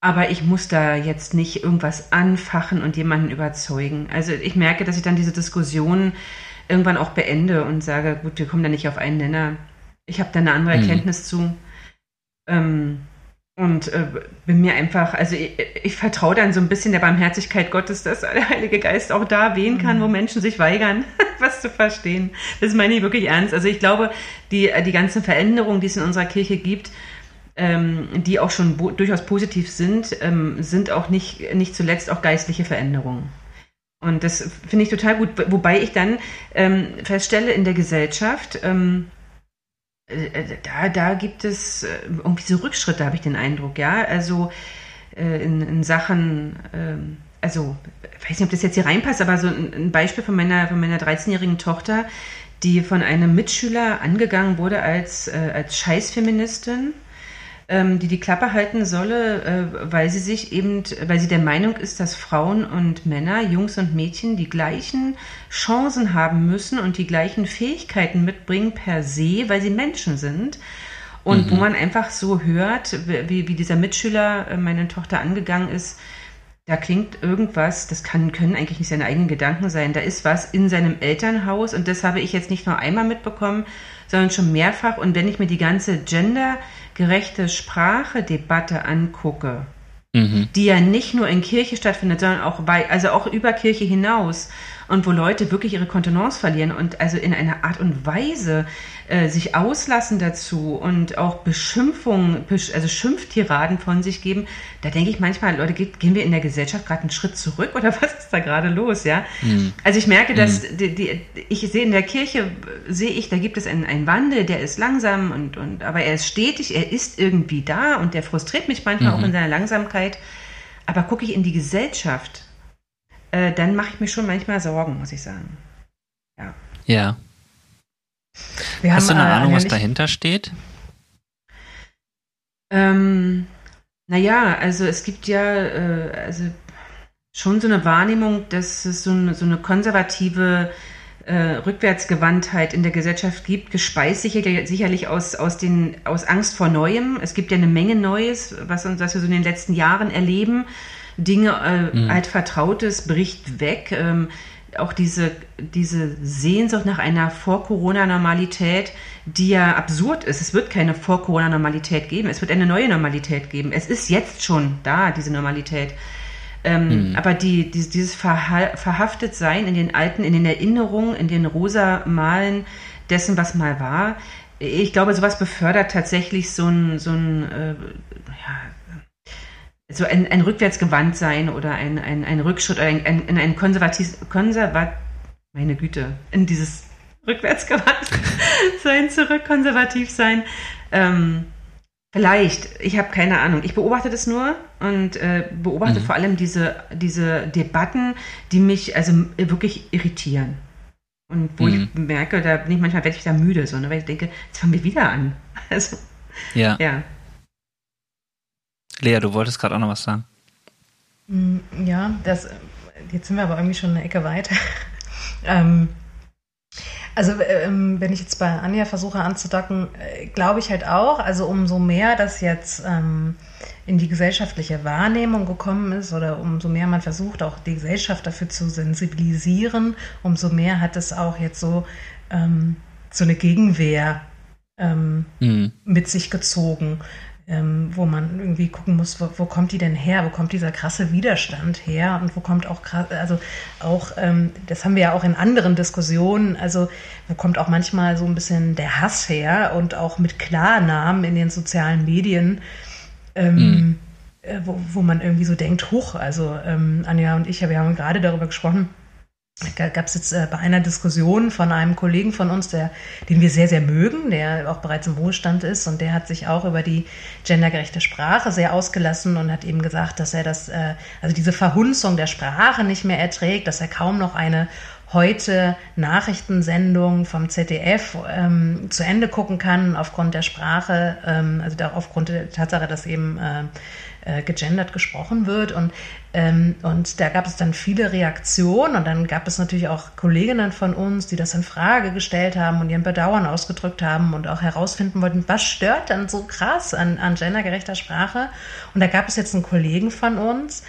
Aber ich muss da jetzt nicht irgendwas anfachen und jemanden überzeugen. Also ich merke, dass ich dann diese Diskussion irgendwann auch beende und sage, gut, wir kommen da nicht auf einen Nenner. Ich habe da eine andere mhm. Erkenntnis zu. Ähm, und äh, bin mir einfach, also ich, ich vertraue dann so ein bisschen der Barmherzigkeit Gottes, dass der Heilige Geist auch da wehen kann, mhm. wo Menschen sich weigern, was zu verstehen. Das meine ich wirklich ernst. Also ich glaube, die, die ganzen Veränderungen, die es in unserer Kirche gibt, ähm, die auch schon durchaus positiv sind, ähm, sind auch nicht, nicht zuletzt auch geistliche Veränderungen. Und das finde ich total gut. Wobei ich dann ähm, feststelle in der Gesellschaft, ähm, äh, äh, da, da gibt es äh, irgendwie so Rückschritte, habe ich den Eindruck, ja. Also in, in Sachen, ähm, also ich weiß nicht, ob das jetzt hier reinpasst, aber so ein, Beispiel von meiner, von meiner 13-jährigen Tochter, die von einem Mitschüler angegangen wurde als, als Scheißfeministin die die Klappe halten solle, äh, weil sie sich eben, weil sie der Meinung ist, dass Frauen und Männer, Jungs und Mädchen die gleichen Chancen haben müssen und die gleichen Fähigkeiten mitbringen per se, weil sie Menschen sind. Und mhm. wo man einfach so hört, wie, wie dieser Mitschüler äh, meine Tochter angegangen ist, da klingt irgendwas, das kann, können eigentlich nicht seine eigenen Gedanken sein. Da ist was in seinem Elternhaus und das habe ich jetzt nicht nur einmal mitbekommen, sondern schon mehrfach. Und wenn ich mir die ganze gendergerechte Sprache-Debatte angucke, mhm. die ja nicht nur in Kirche stattfindet, sondern auch bei, also auch über Kirche hinaus und wo Leute wirklich ihre Kontenance verlieren und also in einer Art und Weise äh, sich auslassen dazu und auch Beschimpfungen, also Schimpftiraden von sich geben, da denke ich manchmal, Leute, gehen wir in der Gesellschaft gerade einen Schritt zurück oder was ist da gerade los, ja? Mhm. Also ich merke, dass mhm. die, die, ich sehe in der Kirche, sehe ich, da gibt es einen, einen Wandel, der ist langsam und, und aber er ist stetig, er ist irgendwie da und der frustriert mich manchmal mhm. auch in seiner Langsamkeit. Aber gucke ich in die Gesellschaft, äh, dann mache ich mir schon manchmal Sorgen, muss ich sagen. Ja. Ja. Wir Hast haben, du eine äh, Ahnung, was dahinter steht? Ähm, naja, also es gibt ja äh, also schon so eine Wahrnehmung, dass es so eine, so eine konservative äh, Rückwärtsgewandtheit in der Gesellschaft gibt, gespeist sicher, sicherlich aus, aus, den, aus Angst vor Neuem. Es gibt ja eine Menge Neues, was, uns, was wir so in den letzten Jahren erleben. Dinge, äh, mhm. altvertrautes bricht weg. Ähm, auch diese, diese Sehnsucht nach einer Vor-Corona-Normalität, die ja absurd ist. Es wird keine Vor-Corona-Normalität geben. Es wird eine neue Normalität geben. Es ist jetzt schon da, diese Normalität. Ähm, mhm. Aber die, die, dieses Verha verhaftet sein in den alten, in den Erinnerungen, in den rosa Malen dessen, was mal war, ich glaube, sowas befördert tatsächlich so ein, so ein äh, ja, so ein, ein Rückwärtsgewandtsein oder ein, ein, ein Rückschritt oder ein, ein, ein konservativ, konservat, meine Güte, in dieses Rückwärtsgewandtsein zurück, konservativ sein. Ähm, vielleicht, ich habe keine Ahnung. Ich beobachte das nur und äh, beobachte mhm. vor allem diese, diese Debatten, die mich also wirklich irritieren. Und wo mhm. ich merke, da bin ich manchmal werde ich da müde, so, ne, weil ich denke, jetzt fangen wir wieder an. Also, ja. ja. Lea, du wolltest gerade auch noch was sagen. Mm, ja, das, jetzt sind wir aber irgendwie schon eine Ecke weiter. ähm, also ähm, wenn ich jetzt bei Anja versuche anzudocken, äh, glaube ich halt auch, also umso mehr das jetzt ähm, in die gesellschaftliche Wahrnehmung gekommen ist oder umso mehr man versucht, auch die Gesellschaft dafür zu sensibilisieren, umso mehr hat es auch jetzt so, ähm, so eine Gegenwehr ähm, mhm. mit sich gezogen ähm, wo man irgendwie gucken muss, wo, wo, kommt die denn her? Wo kommt dieser krasse Widerstand her? Und wo kommt auch also auch, ähm, das haben wir ja auch in anderen Diskussionen, also wo kommt auch manchmal so ein bisschen der Hass her und auch mit Klarnamen in den sozialen Medien, ähm, mhm. äh, wo, wo man irgendwie so denkt, hoch, also ähm, Anja und ich, wir haben gerade darüber gesprochen, gab es jetzt äh, bei einer Diskussion von einem Kollegen von uns, der, den wir sehr, sehr mögen, der auch bereits im Wohlstand ist und der hat sich auch über die gendergerechte Sprache sehr ausgelassen und hat eben gesagt, dass er das, äh, also diese Verhunzung der Sprache nicht mehr erträgt, dass er kaum noch eine heute Nachrichtensendung vom ZDF ähm, zu Ende gucken kann aufgrund der Sprache, ähm, also da, aufgrund der Tatsache, dass eben äh, äh, gegendert gesprochen wird. Und, ähm, und da gab es dann viele Reaktionen und dann gab es natürlich auch Kolleginnen von uns, die das in Frage gestellt haben und ihren Bedauern ausgedrückt haben und auch herausfinden wollten, was stört dann so krass an, an gendergerechter Sprache. Und da gab es jetzt einen Kollegen von uns,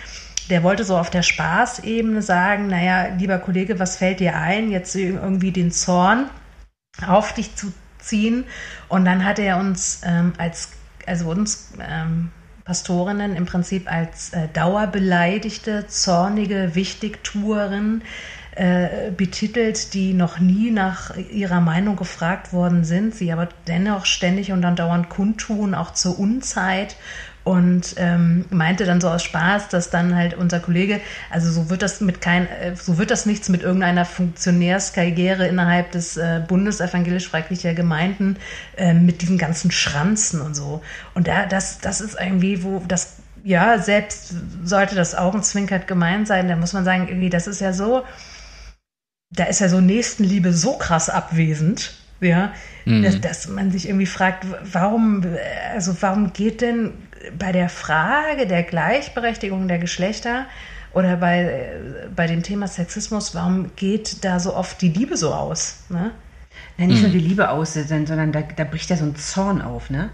der wollte so auf der Spaßebene sagen, naja, lieber Kollege, was fällt dir ein, jetzt irgendwie den Zorn auf dich zu ziehen? Und dann hat er uns ähm, als, also uns ähm, Pastorinnen im Prinzip als äh, dauerbeleidigte, zornige Wichtigtuerin äh, betitelt, die noch nie nach ihrer Meinung gefragt worden sind, sie aber dennoch ständig und andauernd kundtun, auch zur Unzeit und ähm, meinte dann so aus Spaß, dass dann halt unser Kollege, also so wird das mit kein, äh, so wird das nichts mit irgendeiner Funktionärskarriere innerhalb des äh, Bundes evangelisch-freiklicher Gemeinden äh, mit diesen ganzen Schranzen und so. Und da, das, das ist irgendwie, wo das, ja, selbst sollte das augenzwinkert gemeint sein, da muss man sagen, irgendwie, das ist ja so, da ist ja so Nächstenliebe so krass abwesend, ja, mhm. dass, dass man sich irgendwie fragt, warum, also warum geht denn bei der Frage der Gleichberechtigung der Geschlechter oder bei, bei dem Thema Sexismus, warum geht da so oft die Liebe so aus? Ne? Ja, nicht mhm. nur die Liebe aus, sondern da, da bricht ja so ein Zorn auf, ne?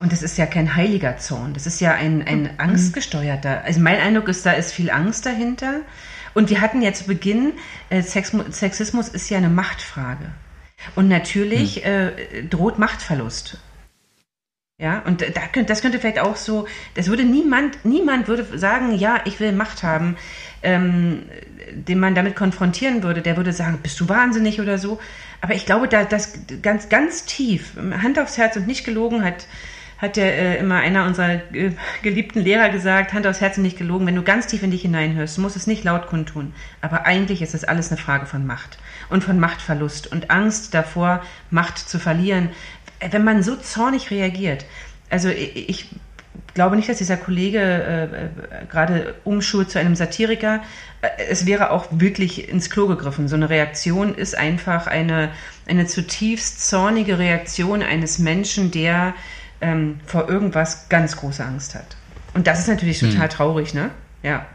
Und das ist ja kein heiliger Zorn, das ist ja ein, ein mhm. angstgesteuerter. Also mein Eindruck ist, da ist viel Angst dahinter. Und wir hatten ja zu Beginn, äh, Sexismus ist ja eine Machtfrage. Und natürlich hm. äh, droht Machtverlust. Ja, und da könnte, das könnte vielleicht auch so, das würde niemand, niemand würde sagen, ja, ich will Macht haben, ähm, den man damit konfrontieren würde, der würde sagen, bist du wahnsinnig oder so. Aber ich glaube, da das ganz, ganz tief, Hand aufs Herz und nicht gelogen hat, hat ja äh, immer einer unserer äh, geliebten Lehrer gesagt, Hand aufs Herz und nicht gelogen, wenn du ganz tief in dich hineinhörst, musst es nicht laut kundtun. Aber eigentlich ist das alles eine Frage von Macht und von Machtverlust und Angst davor, Macht zu verlieren. Wenn man so zornig reagiert, also ich, ich glaube nicht, dass dieser Kollege äh, äh gerade umschult zu einem Satiriker. Äh, es wäre auch wirklich ins Klo gegriffen. So eine Reaktion ist einfach eine, eine zutiefst zornige Reaktion eines Menschen, der ähm, vor irgendwas ganz große Angst hat. Und das ist natürlich total hm. traurig, ne? Ja.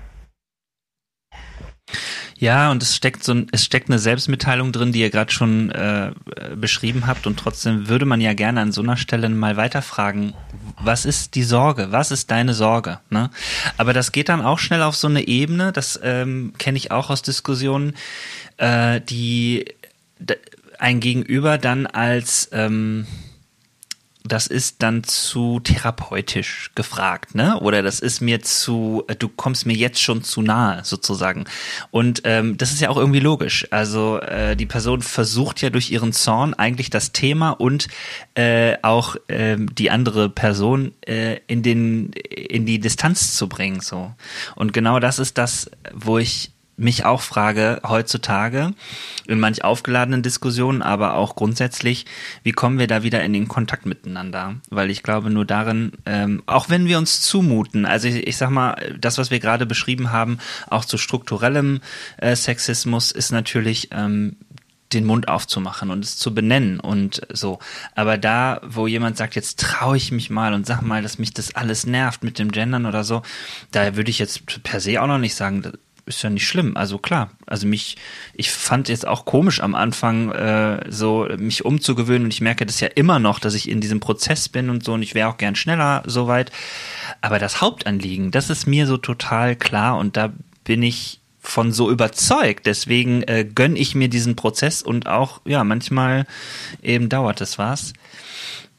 Ja, und es steckt so ein, es steckt eine Selbstmitteilung drin, die ihr gerade schon äh, beschrieben habt. Und trotzdem würde man ja gerne an so einer Stelle mal weiterfragen, was ist die Sorge? Was ist deine Sorge? Ne? Aber das geht dann auch schnell auf so eine Ebene, das ähm, kenne ich auch aus Diskussionen, äh, die ein Gegenüber dann als ähm, das ist dann zu therapeutisch gefragt, ne? Oder das ist mir zu, äh, du kommst mir jetzt schon zu nahe, sozusagen. Und ähm, das ist ja auch irgendwie logisch. Also äh, die Person versucht ja durch ihren Zorn eigentlich das Thema und äh, auch äh, die andere Person äh, in den in die Distanz zu bringen, so. Und genau das ist das, wo ich mich auch frage heutzutage in manch aufgeladenen Diskussionen, aber auch grundsätzlich, wie kommen wir da wieder in den Kontakt miteinander? Weil ich glaube, nur darin, ähm, auch wenn wir uns zumuten, also ich, ich sag mal, das, was wir gerade beschrieben haben, auch zu strukturellem äh, Sexismus, ist natürlich ähm, den Mund aufzumachen und es zu benennen und so. Aber da, wo jemand sagt, jetzt traue ich mich mal und sag mal, dass mich das alles nervt mit dem Gendern oder so, da würde ich jetzt per se auch noch nicht sagen, ist ja nicht schlimm. Also klar, also mich, ich fand jetzt auch komisch am Anfang äh, so mich umzugewöhnen und ich merke das ja immer noch, dass ich in diesem Prozess bin und so und ich wäre auch gern schneller soweit. Aber das Hauptanliegen, das ist mir so total klar und da bin ich von so überzeugt. Deswegen äh, gönn ich mir diesen Prozess und auch, ja, manchmal eben dauert es was.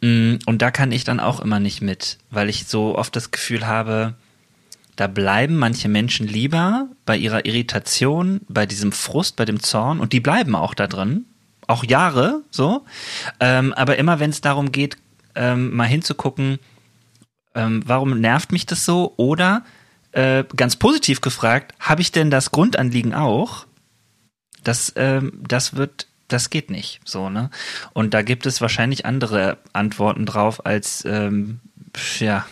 Mm, und da kann ich dann auch immer nicht mit, weil ich so oft das Gefühl habe, da bleiben manche Menschen lieber bei ihrer Irritation, bei diesem Frust, bei dem Zorn und die bleiben auch da drin, auch Jahre so. Ähm, aber immer wenn es darum geht, ähm, mal hinzugucken, ähm, warum nervt mich das so? Oder äh, ganz positiv gefragt, habe ich denn das Grundanliegen auch? Das, ähm, das wird das geht nicht so, ne? Und da gibt es wahrscheinlich andere Antworten drauf als ähm, ja,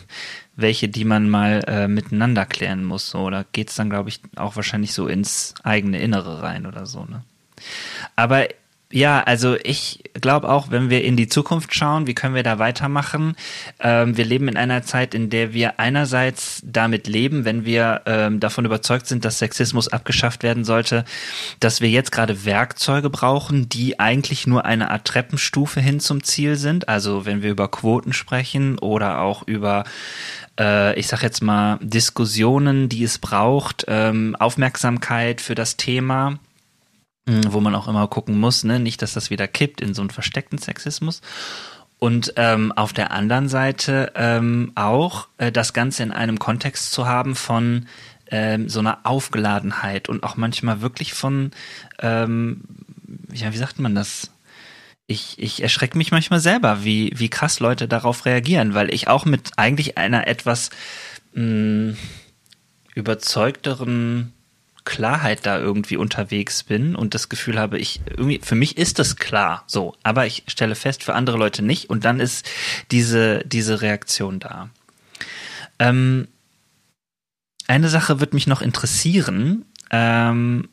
welche, die man mal äh, miteinander klären muss. So. Da geht's dann, glaube ich, auch wahrscheinlich so ins eigene Innere rein oder so. Ne? Aber ja, also ich glaube auch, wenn wir in die Zukunft schauen, wie können wir da weitermachen? Ähm, wir leben in einer Zeit, in der wir einerseits damit leben, wenn wir ähm, davon überzeugt sind, dass Sexismus abgeschafft werden sollte, dass wir jetzt gerade Werkzeuge brauchen, die eigentlich nur eine Art Treppenstufe hin zum Ziel sind. Also wenn wir über Quoten sprechen oder auch über äh, ich sag jetzt mal, Diskussionen, die es braucht, ähm, Aufmerksamkeit für das Thema, mh, wo man auch immer gucken muss, ne? nicht, dass das wieder kippt in so einen versteckten Sexismus. Und ähm, auf der anderen Seite ähm, auch äh, das Ganze in einem Kontext zu haben von ähm, so einer Aufgeladenheit und auch manchmal wirklich von, ähm, ja, wie sagt man das? Ich, ich erschrecke mich manchmal selber, wie, wie krass Leute darauf reagieren, weil ich auch mit eigentlich einer etwas mh, mm, überzeugteren Klarheit da irgendwie unterwegs bin und das Gefühl habe, ich irgendwie für mich ist das klar, so, aber ich stelle fest für andere Leute nicht und dann ist diese diese Reaktion da. Ähm, eine Sache wird mich noch interessieren. Ähm,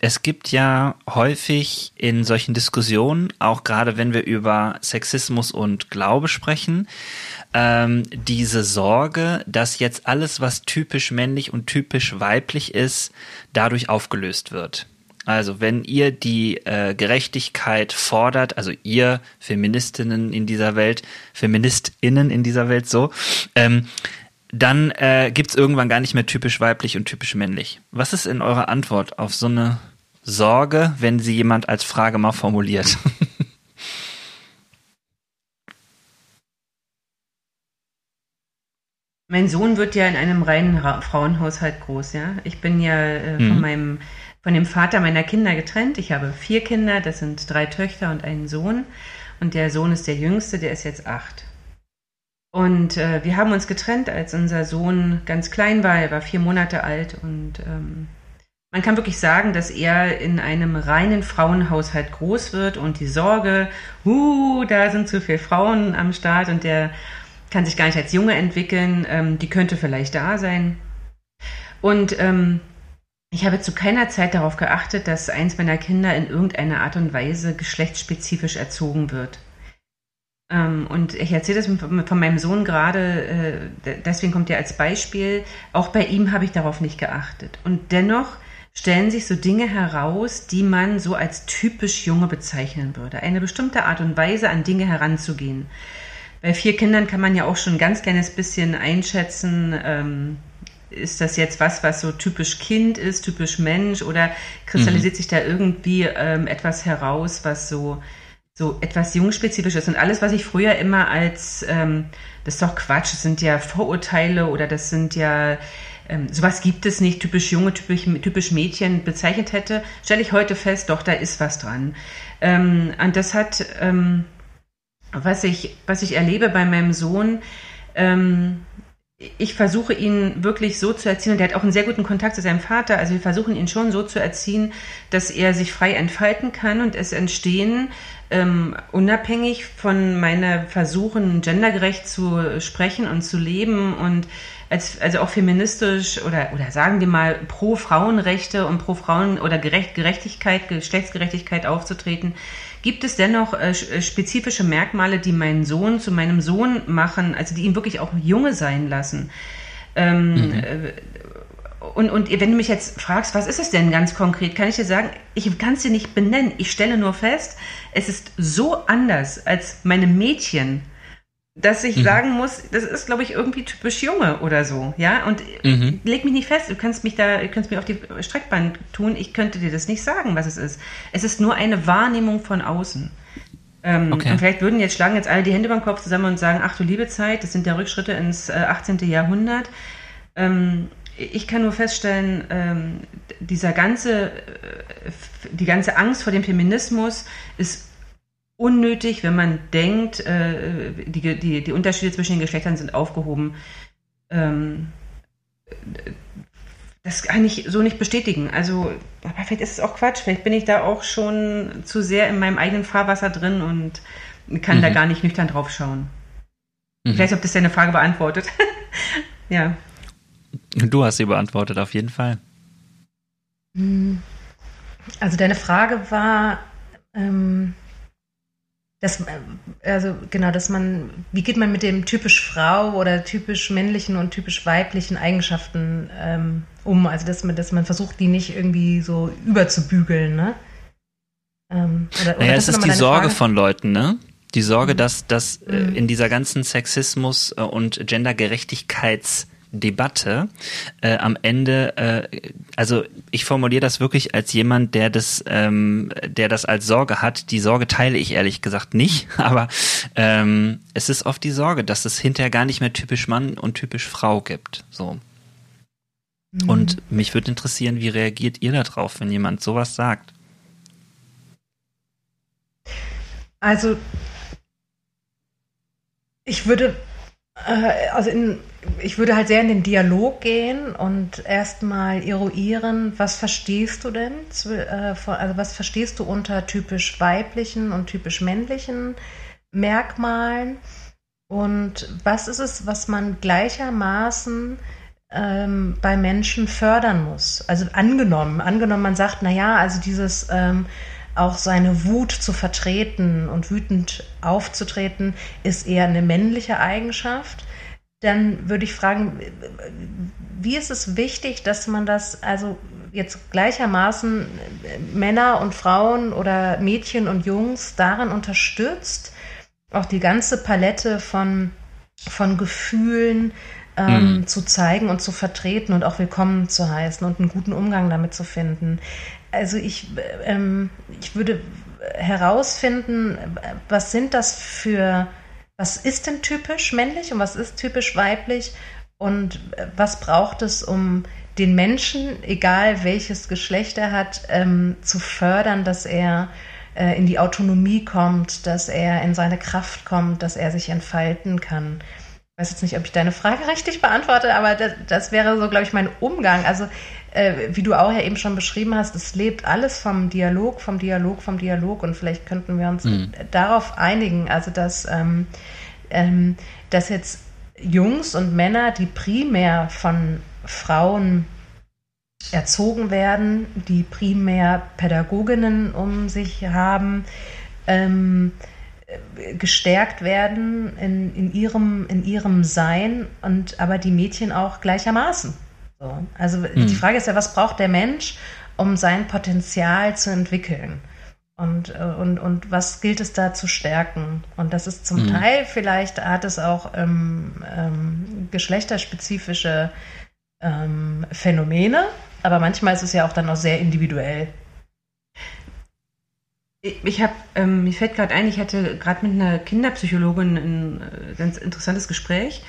es gibt ja häufig in solchen Diskussionen, auch gerade wenn wir über Sexismus und Glaube sprechen, ähm, diese Sorge, dass jetzt alles, was typisch männlich und typisch weiblich ist, dadurch aufgelöst wird. Also, wenn ihr die äh, Gerechtigkeit fordert, also ihr Feministinnen in dieser Welt, Feministinnen in dieser Welt so, ähm, dann äh, gibt es irgendwann gar nicht mehr typisch weiblich und typisch männlich. Was ist in eurer Antwort auf so eine Sorge, wenn sie jemand als Frage mal formuliert? Mein Sohn wird ja in einem reinen Frauenhaushalt groß, ja. Ich bin ja äh, mhm. von meinem von dem Vater meiner Kinder getrennt. Ich habe vier Kinder, das sind drei Töchter und einen Sohn. Und der Sohn ist der jüngste, der ist jetzt acht. Und äh, wir haben uns getrennt, als unser Sohn ganz klein war. Er war vier Monate alt und ähm, man kann wirklich sagen, dass er in einem reinen Frauenhaushalt groß wird und die Sorge, uh, da sind zu viele Frauen am Start und der kann sich gar nicht als Junge entwickeln, ähm, die könnte vielleicht da sein. Und ähm, ich habe zu keiner Zeit darauf geachtet, dass eins meiner Kinder in irgendeiner Art und Weise geschlechtsspezifisch erzogen wird. Ähm, und ich erzähle das von meinem Sohn gerade, äh, deswegen kommt er als Beispiel. Auch bei ihm habe ich darauf nicht geachtet. Und dennoch stellen sich so Dinge heraus, die man so als typisch Junge bezeichnen würde. Eine bestimmte Art und Weise, an Dinge heranzugehen. Bei vier Kindern kann man ja auch schon ein ganz kleines bisschen einschätzen, ähm, ist das jetzt was, was so typisch Kind ist, typisch Mensch oder kristallisiert mhm. sich da irgendwie ähm, etwas heraus, was so, so etwas jungspezifisch ist? Und alles, was ich früher immer als, ähm, das ist doch Quatsch, das sind ja Vorurteile oder das sind ja, ähm, sowas gibt es nicht, typisch Junge, typisch, typisch Mädchen bezeichnet hätte, stelle ich heute fest, doch, da ist was dran. Ähm, und das hat, ähm, was ich, was ich erlebe bei meinem Sohn, ähm, ich versuche ihn wirklich so zu erziehen, und er hat auch einen sehr guten Kontakt zu seinem Vater, also wir versuchen ihn schon so zu erziehen, dass er sich frei entfalten kann und es entstehen, ähm, unabhängig von meiner Versuchen, gendergerecht zu sprechen und zu leben und als, also auch feministisch oder, oder sagen wir mal pro Frauenrechte und pro Frauen oder Gerecht, Gerechtigkeit, Geschlechtsgerechtigkeit aufzutreten, Gibt es dennoch äh, äh, spezifische Merkmale, die meinen Sohn zu meinem Sohn machen, also die ihn wirklich auch Junge sein lassen? Ähm, mhm. Äh, und, und wenn du mich jetzt fragst, was ist es denn ganz konkret, kann ich dir sagen, ich kann es dir nicht benennen. Ich stelle nur fest, es ist so anders als meine Mädchen dass ich mhm. sagen muss, das ist, glaube ich, irgendwie typisch Junge oder so, ja. Und mhm. leg mich nicht fest, du kannst mich da, du kannst mich auf die Streckbahn tun, ich könnte dir das nicht sagen, was es ist. Es ist nur eine Wahrnehmung von außen. Ähm, okay. Und vielleicht würden jetzt schlagen jetzt alle die Hände beim Kopf zusammen und sagen, ach du liebe Zeit, das sind ja Rückschritte ins äh, 18. Jahrhundert. Ähm, ich kann nur feststellen, ähm, dieser ganze, äh, die ganze Angst vor dem Feminismus ist unnötig, wenn man denkt, äh, die, die, die Unterschiede zwischen den Geschlechtern sind aufgehoben. Ähm, das kann ich so nicht bestätigen. Also, aber vielleicht ist es auch Quatsch. Vielleicht bin ich da auch schon zu sehr in meinem eigenen Fahrwasser drin und kann mhm. da gar nicht nüchtern drauf schauen. Mhm. Ich weiß nicht, ob das deine Frage beantwortet. ja. Du hast sie beantwortet, auf jeden Fall. Also deine Frage war, ähm, das, also genau, dass man, wie geht man mit dem typisch Frau oder typisch männlichen und typisch weiblichen Eigenschaften ähm, um? Also dass man, dass man versucht, die nicht irgendwie so überzubügeln, ne? Ähm, oder, naja, oder es ist die Sorge Frage? von Leuten, ne? Die Sorge, mhm. dass, dass äh, mhm. in dieser ganzen Sexismus- äh, und Gendergerechtigkeits- Debatte äh, am Ende, äh, also ich formuliere das wirklich als jemand, der das, ähm, der das als Sorge hat. Die Sorge teile ich ehrlich gesagt nicht, aber ähm, es ist oft die Sorge, dass es hinterher gar nicht mehr typisch Mann und typisch Frau gibt. So. Mhm. Und mich würde interessieren, wie reagiert ihr darauf, wenn jemand sowas sagt? Also ich würde also in, ich würde halt sehr in den Dialog gehen und erstmal eruieren, was verstehst du denn? Äh, also was verstehst du unter typisch weiblichen und typisch männlichen Merkmalen? Und was ist es, was man gleichermaßen ähm, bei Menschen fördern muss? Also angenommen, angenommen, man sagt, naja, also dieses ähm, auch seine Wut zu vertreten und wütend aufzutreten, ist eher eine männliche Eigenschaft. Dann würde ich fragen, wie ist es wichtig, dass man das, also jetzt gleichermaßen Männer und Frauen oder Mädchen und Jungs darin unterstützt, auch die ganze Palette von, von Gefühlen ähm, mhm. zu zeigen und zu vertreten und auch willkommen zu heißen und einen guten Umgang damit zu finden. Also ich, ähm, ich würde herausfinden, was sind das für, was ist denn typisch männlich und was ist typisch weiblich und was braucht es, um den Menschen, egal welches Geschlecht er hat, ähm, zu fördern, dass er äh, in die Autonomie kommt, dass er in seine Kraft kommt, dass er sich entfalten kann. Ich weiß jetzt nicht, ob ich deine Frage richtig beantworte, aber das, das wäre so, glaube ich, mein Umgang. Also, äh, wie du auch ja eben schon beschrieben hast, es lebt alles vom Dialog, vom Dialog, vom Dialog und vielleicht könnten wir uns mhm. darauf einigen, also dass, ähm, ähm, dass jetzt Jungs und Männer, die primär von Frauen erzogen werden, die primär Pädagoginnen um sich haben, ähm, gestärkt werden in, in, ihrem, in ihrem Sein und aber die Mädchen auch gleichermaßen. So. Also mhm. die Frage ist ja, was braucht der Mensch, um sein Potenzial zu entwickeln? Und, äh, und, und was gilt es da zu stärken? Und das ist zum mhm. Teil, vielleicht hat es auch ähm, ähm, geschlechterspezifische ähm, Phänomene, aber manchmal ist es ja auch dann auch sehr individuell. Ich habe, ähm, mir fällt gerade ein, ich hatte gerade mit einer Kinderpsychologin ein äh, ganz interessantes Gespräch,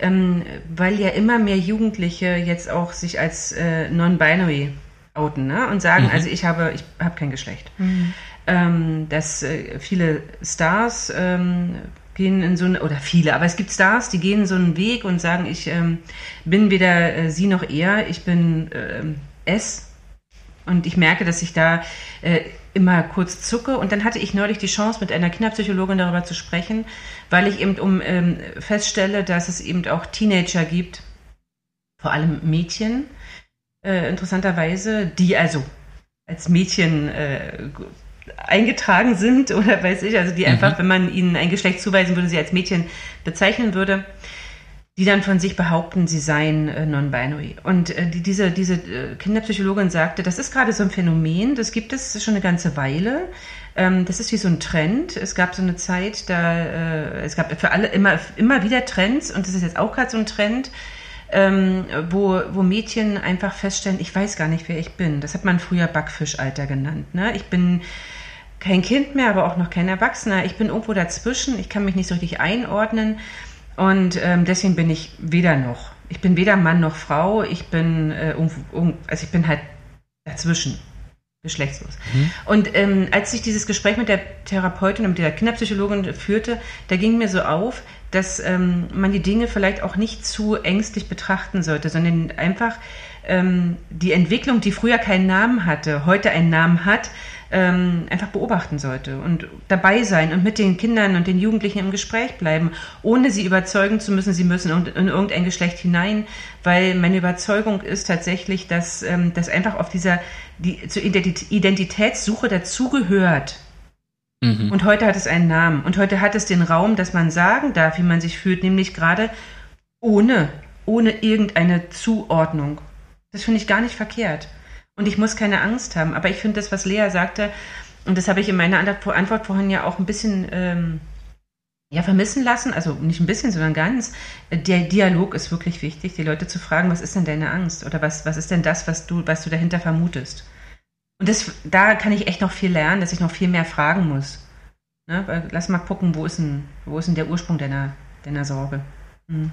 ähm, weil ja immer mehr Jugendliche jetzt auch sich als äh, non-binary outen ne? und sagen, mhm. also ich habe, ich habe kein Geschlecht. Mhm. Ähm, dass äh, viele Stars ähm, gehen in so eine, oder viele, aber es gibt Stars, die gehen so einen Weg und sagen, ich ähm, bin weder äh, sie noch er, ich bin äh, es. Und ich merke, dass ich da äh, immer kurz zucke. Und dann hatte ich neulich die Chance, mit einer Kinderpsychologin darüber zu sprechen, weil ich eben um ähm, feststelle, dass es eben auch Teenager gibt, vor allem Mädchen, äh, interessanterweise, die also als Mädchen äh, eingetragen sind oder weiß ich, also die mhm. einfach, wenn man ihnen ein Geschlecht zuweisen würde, sie als Mädchen bezeichnen würde, die dann von sich behaupten, sie seien äh, non-binary. Und äh, die, diese, diese äh, Kinderpsychologin sagte, das ist gerade so ein Phänomen, das gibt es schon eine ganze Weile. Ähm, das ist wie so ein Trend. Es gab so eine Zeit, da äh, es gab für alle immer, immer wieder Trends und das ist jetzt auch gerade so ein Trend. Ähm, wo, wo Mädchen einfach feststellen, ich weiß gar nicht, wer ich bin. Das hat man früher Backfischalter genannt. Ne? Ich bin kein Kind mehr, aber auch noch kein Erwachsener. Ich bin irgendwo dazwischen. Ich kann mich nicht so richtig einordnen. Und ähm, deswegen bin ich weder noch. Ich bin weder Mann noch Frau. Ich bin äh, irgendwo, also ich bin halt dazwischen. Geschlechtslos. Mhm. Und ähm, als ich dieses Gespräch mit der Therapeutin und mit der Kinderpsychologin führte, da ging mir so auf, dass ähm, man die Dinge vielleicht auch nicht zu ängstlich betrachten sollte, sondern einfach ähm, die Entwicklung, die früher keinen Namen hatte, heute einen Namen hat, ähm, einfach beobachten sollte und dabei sein und mit den Kindern und den Jugendlichen im Gespräch bleiben, ohne sie überzeugen zu müssen, sie müssen in irgendein Geschlecht hinein, weil meine Überzeugung ist tatsächlich, dass ähm, das einfach auf dieser die, zur Identitätssuche dazugehört. Mhm. Und heute hat es einen Namen und heute hat es den Raum, dass man sagen darf, wie man sich fühlt, nämlich gerade ohne, ohne irgendeine Zuordnung. Das finde ich gar nicht verkehrt. Und ich muss keine Angst haben. Aber ich finde das, was Lea sagte, und das habe ich in meiner Antwort vorhin ja auch ein bisschen ähm, ja, vermissen lassen, also nicht ein bisschen, sondern ganz. Der Dialog ist wirklich wichtig, die Leute zu fragen, was ist denn deine Angst? Oder was, was ist denn das, was du, was du dahinter vermutest? Und das, da kann ich echt noch viel lernen, dass ich noch viel mehr fragen muss. Ne? Lass mal gucken, wo ist denn, wo ist denn der Ursprung deiner, deiner Sorge? Hm.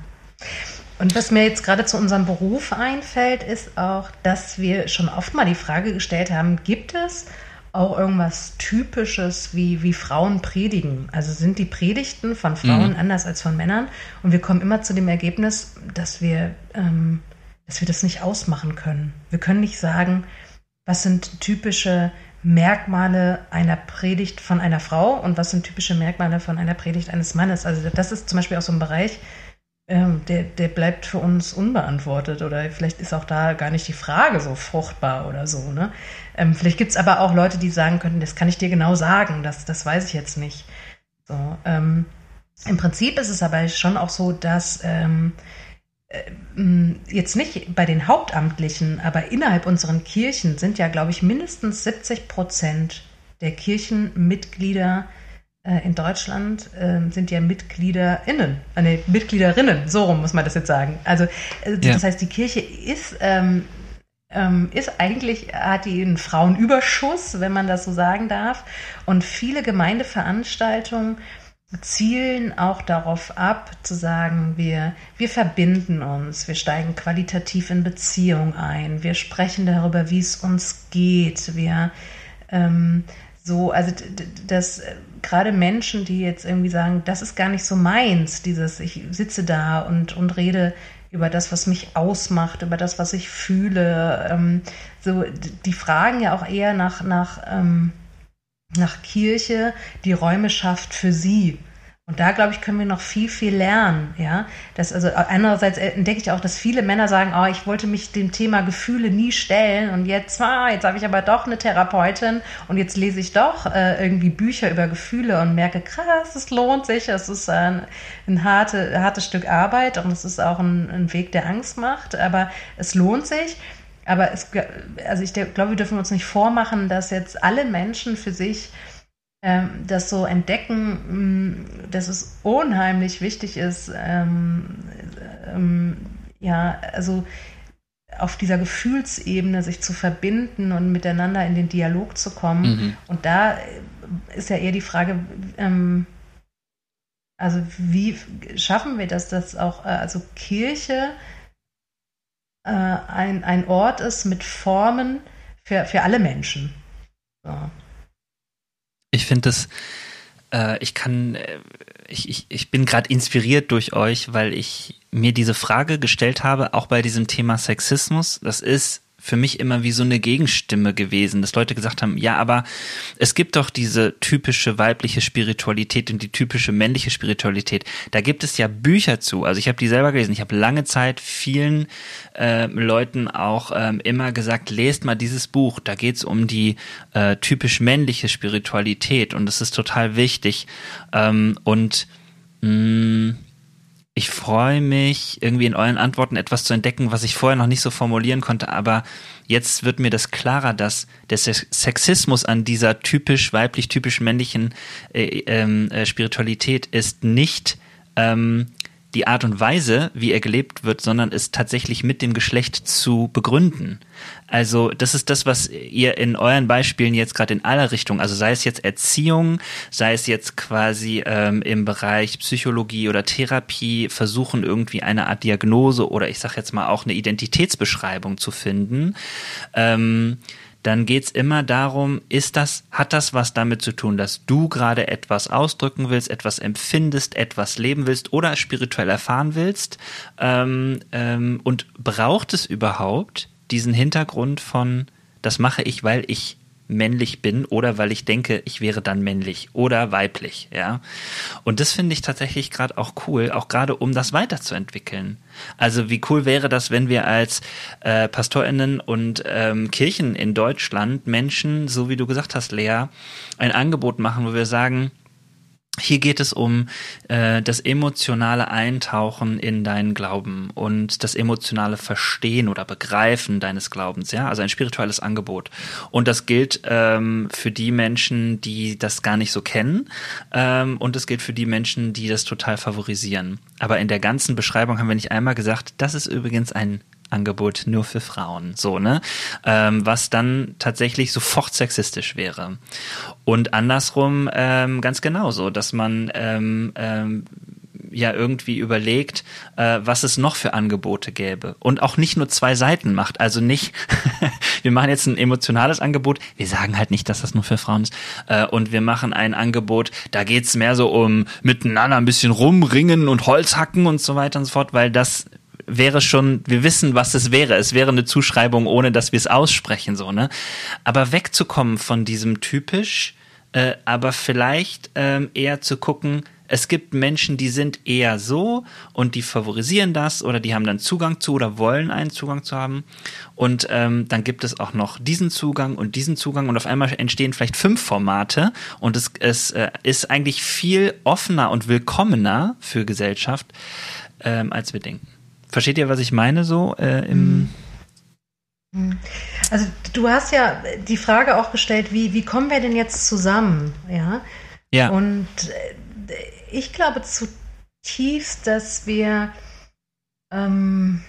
Und was mir jetzt gerade zu unserem Beruf einfällt, ist auch, dass wir schon oft mal die Frage gestellt haben, gibt es auch irgendwas Typisches, wie, wie Frauen predigen? Also sind die Predigten von Frauen mhm. anders als von Männern? Und wir kommen immer zu dem Ergebnis, dass wir, ähm, dass wir das nicht ausmachen können. Wir können nicht sagen, was sind typische Merkmale einer Predigt von einer Frau und was sind typische Merkmale von einer Predigt eines Mannes. Also das ist zum Beispiel auch so ein Bereich, ähm, der, der bleibt für uns unbeantwortet oder vielleicht ist auch da gar nicht die Frage so fruchtbar oder so. Ne? Ähm, vielleicht gibt es aber auch Leute, die sagen könnten, das kann ich dir genau sagen, das, das weiß ich jetzt nicht. So, ähm, Im Prinzip ist es aber schon auch so, dass ähm, jetzt nicht bei den Hauptamtlichen, aber innerhalb unseren Kirchen sind ja, glaube ich, mindestens 70 Prozent der Kirchenmitglieder äh, in Deutschland äh, sind ja MitgliederInnen, äh, nee, Mitgliederinnen, so rum muss man das jetzt sagen. Also, äh, ja. das heißt, die Kirche ist, ähm, ähm, ist eigentlich, hat die einen Frauenüberschuss, wenn man das so sagen darf. Und viele Gemeindeveranstaltungen zielen auch darauf ab, zu sagen, wir, wir verbinden uns, wir steigen qualitativ in Beziehung ein, wir sprechen darüber, wie es uns geht, wir ähm, so, also dass äh, gerade Menschen, die jetzt irgendwie sagen, das ist gar nicht so meins, dieses, ich sitze da und, und rede über das, was mich ausmacht, über das, was ich fühle, ähm, so, die fragen ja auch eher nach, nach, ähm, nach Kirche, die Räume schafft für sie. Und da, glaube ich, können wir noch viel, viel lernen. Ja, das also einerseits entdecke ich auch, dass viele Männer sagen, oh, ich wollte mich dem Thema Gefühle nie stellen und jetzt, ah, jetzt habe ich aber doch eine Therapeutin und jetzt lese ich doch äh, irgendwie Bücher über Gefühle und merke, krass, es lohnt sich, es ist ein, ein harte, hartes Stück Arbeit und es ist auch ein, ein Weg, der Angst macht, aber es lohnt sich. Aber es, also ich glaube, wir dürfen uns nicht vormachen, dass jetzt alle Menschen für sich ähm, das so entdecken, mm, dass es unheimlich wichtig ist, ähm, ähm, ja, also auf dieser Gefühlsebene sich zu verbinden und miteinander in den Dialog zu kommen. Mhm. Und da ist ja eher die Frage, ähm, also wie schaffen wir das, dass auch äh, also Kirche äh, ein, ein Ort ist mit Formen für, für alle Menschen. So. Ich finde das, äh, ich kann, äh, ich, ich, ich bin gerade inspiriert durch euch, weil ich mir diese Frage gestellt habe, auch bei diesem Thema Sexismus. Das ist für mich immer wie so eine Gegenstimme gewesen, dass Leute gesagt haben, ja, aber es gibt doch diese typische weibliche Spiritualität und die typische männliche Spiritualität. Da gibt es ja Bücher zu. Also ich habe die selber gelesen. Ich habe lange Zeit vielen äh, Leuten auch ähm, immer gesagt, lest mal dieses Buch. Da geht es um die äh, typisch männliche Spiritualität und das ist total wichtig. Ähm, und mh, mm, ich freue mich, irgendwie in euren Antworten etwas zu entdecken, was ich vorher noch nicht so formulieren konnte, aber jetzt wird mir das klarer, dass der Sexismus an dieser typisch weiblich, typisch männlichen äh, ähm, äh, Spiritualität ist nicht ähm, die Art und Weise, wie er gelebt wird, sondern es tatsächlich mit dem Geschlecht zu begründen. Also das ist das, was ihr in euren Beispielen jetzt gerade in aller Richtungen, also sei es jetzt Erziehung, sei es jetzt quasi ähm, im Bereich Psychologie oder Therapie, versuchen irgendwie eine Art Diagnose oder ich sage jetzt mal auch eine Identitätsbeschreibung zu finden. Ähm, dann geht's immer darum, ist das, hat das was damit zu tun, dass du gerade etwas ausdrücken willst, etwas empfindest, etwas leben willst oder spirituell erfahren willst? Ähm, ähm, und braucht es überhaupt diesen Hintergrund von, das mache ich, weil ich männlich bin oder weil ich denke, ich wäre dann männlich oder weiblich, ja. Und das finde ich tatsächlich gerade auch cool, auch gerade um das weiterzuentwickeln. Also wie cool wäre das, wenn wir als äh, PastorInnen und ähm, Kirchen in Deutschland Menschen, so wie du gesagt hast, Lea, ein Angebot machen, wo wir sagen, hier geht es um äh, das emotionale Eintauchen in deinen Glauben und das emotionale Verstehen oder Begreifen deines Glaubens, ja, also ein spirituelles Angebot. Und das gilt ähm, für die Menschen, die das gar nicht so kennen, ähm, und es gilt für die Menschen, die das total favorisieren. Aber in der ganzen Beschreibung haben wir nicht einmal gesagt, das ist übrigens ein Angebot nur für Frauen, so, ne? Ähm, was dann tatsächlich sofort sexistisch wäre. Und andersrum ähm, ganz genauso, dass man ähm, ähm, ja irgendwie überlegt, äh, was es noch für Angebote gäbe. Und auch nicht nur zwei Seiten macht. Also nicht, wir machen jetzt ein emotionales Angebot, wir sagen halt nicht, dass das nur für Frauen ist. Äh, und wir machen ein Angebot, da geht's mehr so um miteinander ein bisschen rumringen und Holz hacken und so weiter und so fort, weil das wäre schon, wir wissen, was es wäre. Es wäre eine Zuschreibung, ohne dass wir es aussprechen, so, ne? Aber wegzukommen von diesem typisch, äh, aber vielleicht ähm, eher zu gucken, es gibt Menschen, die sind eher so und die favorisieren das oder die haben dann Zugang zu oder wollen einen Zugang zu haben. Und ähm, dann gibt es auch noch diesen Zugang und diesen Zugang und auf einmal entstehen vielleicht fünf Formate und es, es äh, ist eigentlich viel offener und willkommener für Gesellschaft, ähm, als wir denken. Versteht ihr, was ich meine so äh, im hm. also du hast ja die Frage auch gestellt, wie, wie kommen wir denn jetzt zusammen? Ja. Ja. Und äh, ich glaube zutiefst, dass wir ähm,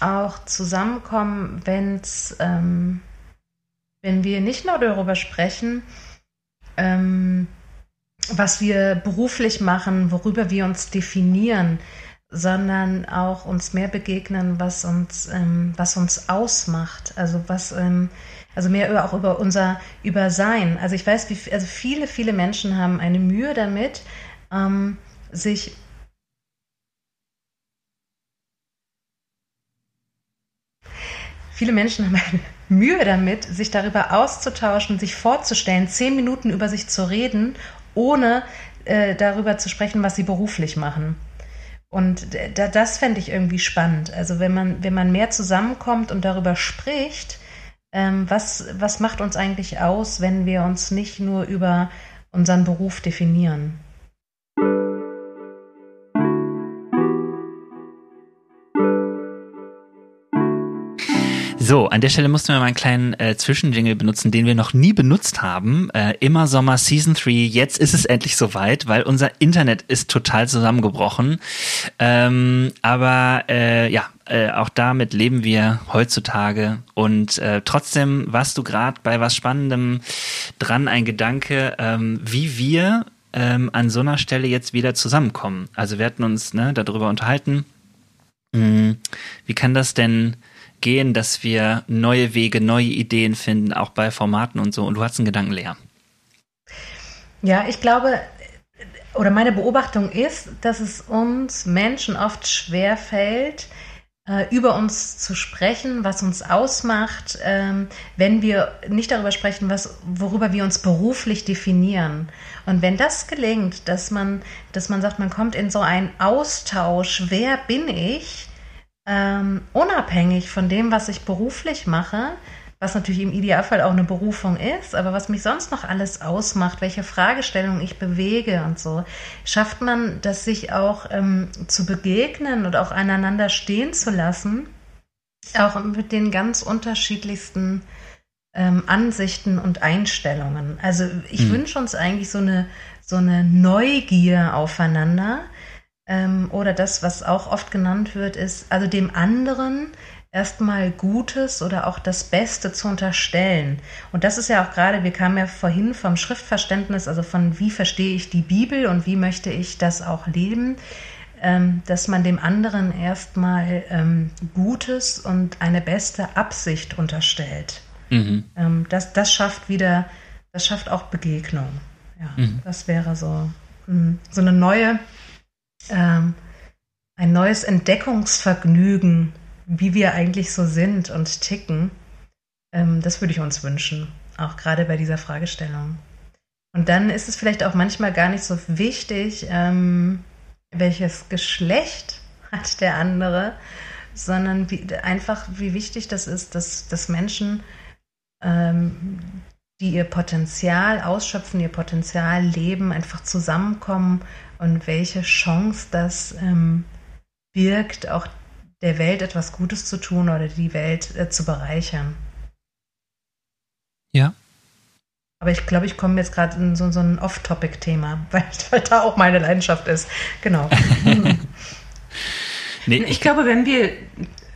auch zusammenkommen, wenn's, ähm, wenn wir nicht nur darüber sprechen, ähm, was wir beruflich machen, worüber wir uns definieren, sondern auch uns mehr begegnen, was uns, ähm, was uns ausmacht. Also was, ähm, also mehr auch über unser über Sein. Also ich weiß, wie also viele, viele Menschen haben eine Mühe damit, ähm, sich viele Menschen haben eine Mühe damit, sich darüber auszutauschen, sich vorzustellen, zehn Minuten über sich zu reden, ohne äh, darüber zu sprechen, was sie beruflich machen. Und da, das fände ich irgendwie spannend. Also wenn man, wenn man mehr zusammenkommt und darüber spricht, ähm, was, was macht uns eigentlich aus, wenn wir uns nicht nur über unseren Beruf definieren? So, an der Stelle mussten wir mal einen kleinen äh, Zwischenjingle benutzen, den wir noch nie benutzt haben. Äh, immer Sommer Season 3, jetzt ist es endlich soweit, weil unser Internet ist total zusammengebrochen. Ähm, aber äh, ja, äh, auch damit leben wir heutzutage. Und äh, trotzdem warst du gerade bei was Spannendem dran, ein Gedanke, ähm, wie wir ähm, an so einer Stelle jetzt wieder zusammenkommen. Also wir hatten uns ne, darüber unterhalten. Mh, hm, wie kann das denn gehen, dass wir neue Wege, neue Ideen finden, auch bei Formaten und so. Und du hast einen Gedanken leer. Ja, ich glaube, oder meine Beobachtung ist, dass es uns Menschen oft schwer fällt, äh, über uns zu sprechen, was uns ausmacht, ähm, wenn wir nicht darüber sprechen, was, worüber wir uns beruflich definieren. Und wenn das gelingt, dass man, dass man sagt, man kommt in so einen Austausch, wer bin ich, ähm, unabhängig von dem, was ich beruflich mache, was natürlich im Idealfall auch eine Berufung ist, aber was mich sonst noch alles ausmacht, welche Fragestellungen ich bewege und so, schafft man das sich auch ähm, zu begegnen und auch aneinander stehen zu lassen, auch mit den ganz unterschiedlichsten ähm, Ansichten und Einstellungen. Also ich mhm. wünsche uns eigentlich so eine, so eine Neugier aufeinander, ähm, oder das, was auch oft genannt wird, ist, also dem anderen erstmal Gutes oder auch das Beste zu unterstellen. Und das ist ja auch gerade, wir kamen ja vorhin vom Schriftverständnis, also von wie verstehe ich die Bibel und wie möchte ich das auch leben, ähm, dass man dem anderen erstmal ähm, Gutes und eine beste Absicht unterstellt. Mhm. Ähm, das, das schafft wieder, das schafft auch Begegnung. Ja, mhm. das wäre so, mh, so eine neue ähm, ein neues Entdeckungsvergnügen, wie wir eigentlich so sind und ticken. Ähm, das würde ich uns wünschen, auch gerade bei dieser Fragestellung. Und dann ist es vielleicht auch manchmal gar nicht so wichtig, ähm, welches Geschlecht hat der andere, sondern wie, einfach, wie wichtig das ist, dass, dass Menschen, ähm, die ihr Potenzial ausschöpfen, ihr Potenzial leben, einfach zusammenkommen und welche Chance das ähm, birgt, auch der Welt etwas Gutes zu tun oder die Welt äh, zu bereichern. Ja. Aber ich glaube, ich komme jetzt gerade in so, so ein Off-Topic-Thema, weil, weil, da auch meine Leidenschaft ist. Genau. nee, ich, ich glaube, wenn wir,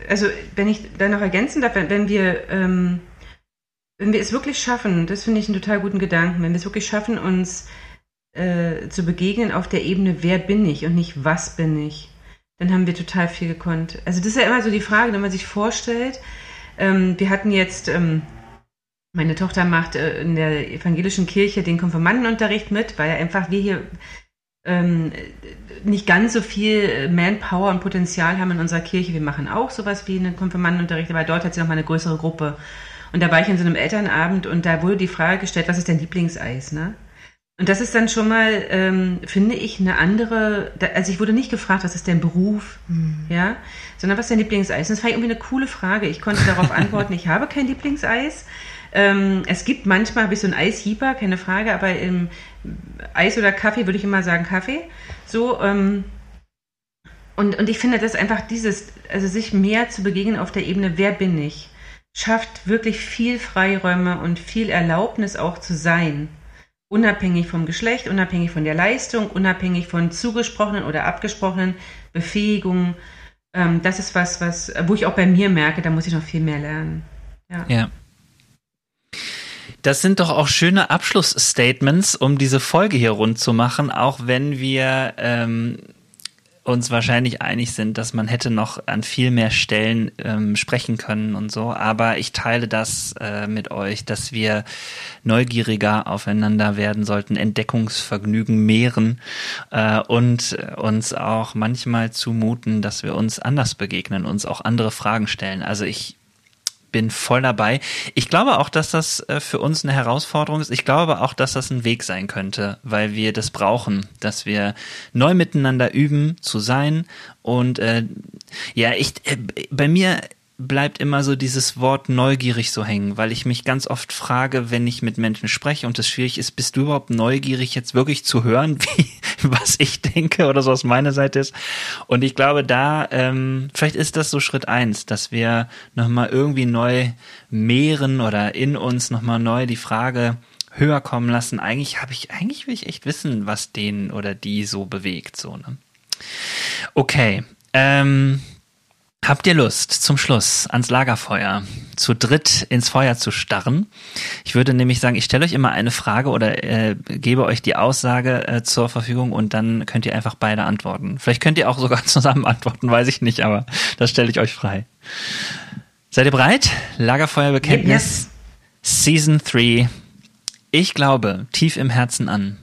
also wenn ich da noch ergänzen darf, wenn, wenn wir ähm, wenn wir es wirklich schaffen, das finde ich einen total guten Gedanken, wenn wir es wirklich schaffen, uns äh, zu begegnen auf der Ebene, wer bin ich und nicht was bin ich, dann haben wir total viel gekonnt. Also das ist ja immer so die Frage, wenn man sich vorstellt, ähm, wir hatten jetzt, ähm, meine Tochter macht äh, in der evangelischen Kirche den Konfirmandenunterricht mit, weil einfach wir hier ähm, nicht ganz so viel Manpower und Potenzial haben in unserer Kirche. Wir machen auch sowas wie einen Konfirmandenunterricht, aber dort hat sie noch mal eine größere Gruppe. Und da war ich in so einem Elternabend und da wurde die Frage gestellt, was ist dein Lieblingseis, ne? Und das ist dann schon mal, ähm, finde ich, eine andere, also ich wurde nicht gefragt, was ist dein Beruf, mhm. ja, sondern was ist dein Lieblingseis? das war irgendwie eine coole Frage. Ich konnte darauf antworten, ich habe kein Lieblingseis. Ähm, es gibt manchmal, habe ich so einen Eishieber, keine Frage, aber im Eis oder Kaffee würde ich immer sagen Kaffee. So, ähm, Und, und ich finde, dass einfach dieses, also sich mehr zu begegnen auf der Ebene, wer bin ich, schafft wirklich viel Freiräume und viel Erlaubnis auch zu sein. Unabhängig vom Geschlecht, unabhängig von der Leistung, unabhängig von zugesprochenen oder abgesprochenen Befähigungen. Ähm, das ist was, was, wo ich auch bei mir merke, da muss ich noch viel mehr lernen. Ja. ja. Das sind doch auch schöne Abschlussstatements, um diese Folge hier rund zu machen, auch wenn wir ähm, uns wahrscheinlich einig sind, dass man hätte noch an viel mehr Stellen ähm, sprechen können und so. Aber ich teile das äh, mit euch, dass wir neugieriger aufeinander werden sollten, Entdeckungsvergnügen mehren äh, und uns auch manchmal zumuten, dass wir uns anders begegnen, uns auch andere Fragen stellen. Also ich bin voll dabei. Ich glaube auch, dass das äh, für uns eine Herausforderung ist. Ich glaube auch, dass das ein Weg sein könnte, weil wir das brauchen, dass wir neu miteinander üben zu sein. Und äh, ja, ich äh, bei mir bleibt immer so dieses Wort neugierig so hängen, weil ich mich ganz oft frage, wenn ich mit Menschen spreche und es schwierig ist, bist du überhaupt neugierig, jetzt wirklich zu hören, wie, was ich denke oder so aus meiner Seite ist. Und ich glaube, da, ähm, vielleicht ist das so Schritt eins, dass wir nochmal irgendwie neu mehren oder in uns nochmal neu die Frage höher kommen lassen. Eigentlich habe ich, eigentlich will ich echt wissen, was den oder die so bewegt, so, ne? Okay. Ähm, Habt ihr Lust, zum Schluss ans Lagerfeuer zu dritt ins Feuer zu starren? Ich würde nämlich sagen, ich stelle euch immer eine Frage oder äh, gebe euch die Aussage äh, zur Verfügung und dann könnt ihr einfach beide antworten. Vielleicht könnt ihr auch sogar zusammen antworten, weiß ich nicht, aber das stelle ich euch frei. Seid ihr bereit? Lagerfeuerbekenntnis yes. Season 3. Ich glaube tief im Herzen an.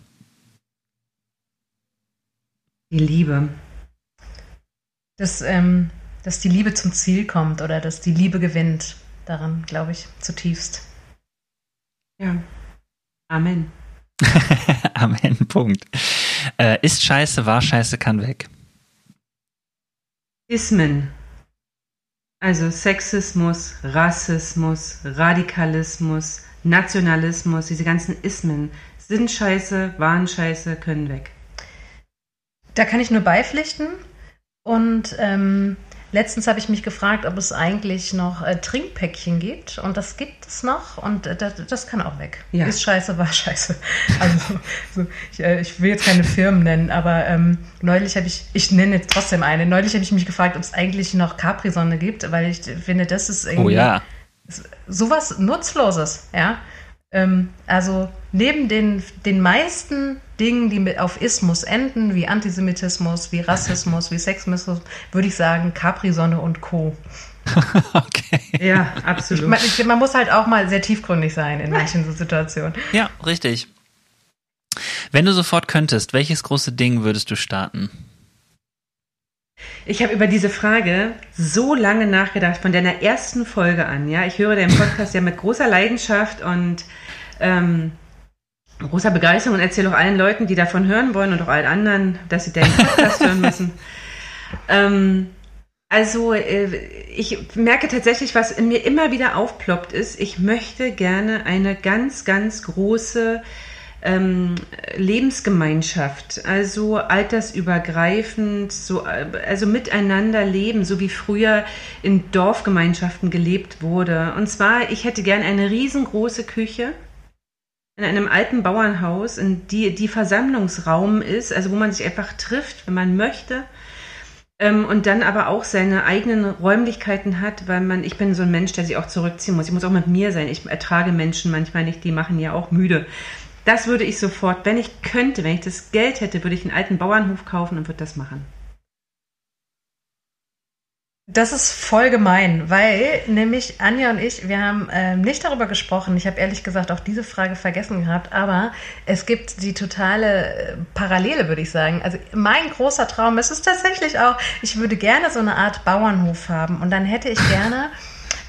Die Liebe. Das ähm, dass die Liebe zum Ziel kommt oder dass die Liebe gewinnt. Daran glaube ich zutiefst. Ja. Amen. Amen, Punkt. Äh, ist scheiße, war scheiße, kann weg. Ismen. Also Sexismus, Rassismus, Radikalismus, Nationalismus, diese ganzen Ismen sind scheiße, waren scheiße, können weg. Da kann ich nur beipflichten. Und ähm, Letztens habe ich mich gefragt, ob es eigentlich noch äh, Trinkpäckchen gibt. Und das gibt es noch. Und äh, das, das, kann auch weg. Ja. Ist scheiße, war scheiße. Also, so, ich, äh, ich, will jetzt keine Firmen nennen, aber ähm, neulich habe ich, ich nenne jetzt trotzdem eine, neulich habe ich mich gefragt, ob es eigentlich noch Capri-Sonne gibt, weil ich finde, das ist irgendwie oh, ja. sowas Nutzloses. Ja. Ähm, also neben den, den meisten Dingen, die mit auf Ismus enden, wie Antisemitismus, wie Rassismus, wie Sexismus, würde ich sagen Capri-Sonne und Co. okay. Ja, absolut. Man, man, muss halt auch mal sehr tiefgründig sein in manchen Situationen. Ja, richtig. Wenn du sofort könntest, welches große Ding würdest du starten? Ich habe über diese Frage so lange nachgedacht, von deiner ersten Folge an. Ja, ich höre deinen Podcast ja mit großer Leidenschaft und ähm, großer Begeisterung und erzähle auch allen Leuten, die davon hören wollen und auch allen anderen, dass sie deinen Podcast hören müssen. Ähm, also äh, ich merke tatsächlich, was in mir immer wieder aufploppt ist, ich möchte gerne eine ganz, ganz große ähm, Lebensgemeinschaft, also altersübergreifend, so, also miteinander leben, so wie früher in Dorfgemeinschaften gelebt wurde. Und zwar, ich hätte gern eine riesengroße Küche in einem alten Bauernhaus, in die die Versammlungsraum ist, also wo man sich einfach trifft, wenn man möchte. Ähm, und dann aber auch seine eigenen Räumlichkeiten hat, weil man, ich bin so ein Mensch, der sich auch zurückziehen muss. Ich muss auch mit mir sein. Ich ertrage Menschen manchmal nicht, die machen ja auch müde. Das würde ich sofort, wenn ich könnte, wenn ich das Geld hätte, würde ich einen alten Bauernhof kaufen und würde das machen. Das ist voll gemein, weil nämlich Anja und ich, wir haben ähm, nicht darüber gesprochen. Ich habe ehrlich gesagt auch diese Frage vergessen gehabt, aber es gibt die totale äh, Parallele, würde ich sagen. Also mein großer Traum ist es tatsächlich auch, ich würde gerne so eine Art Bauernhof haben und dann hätte ich gerne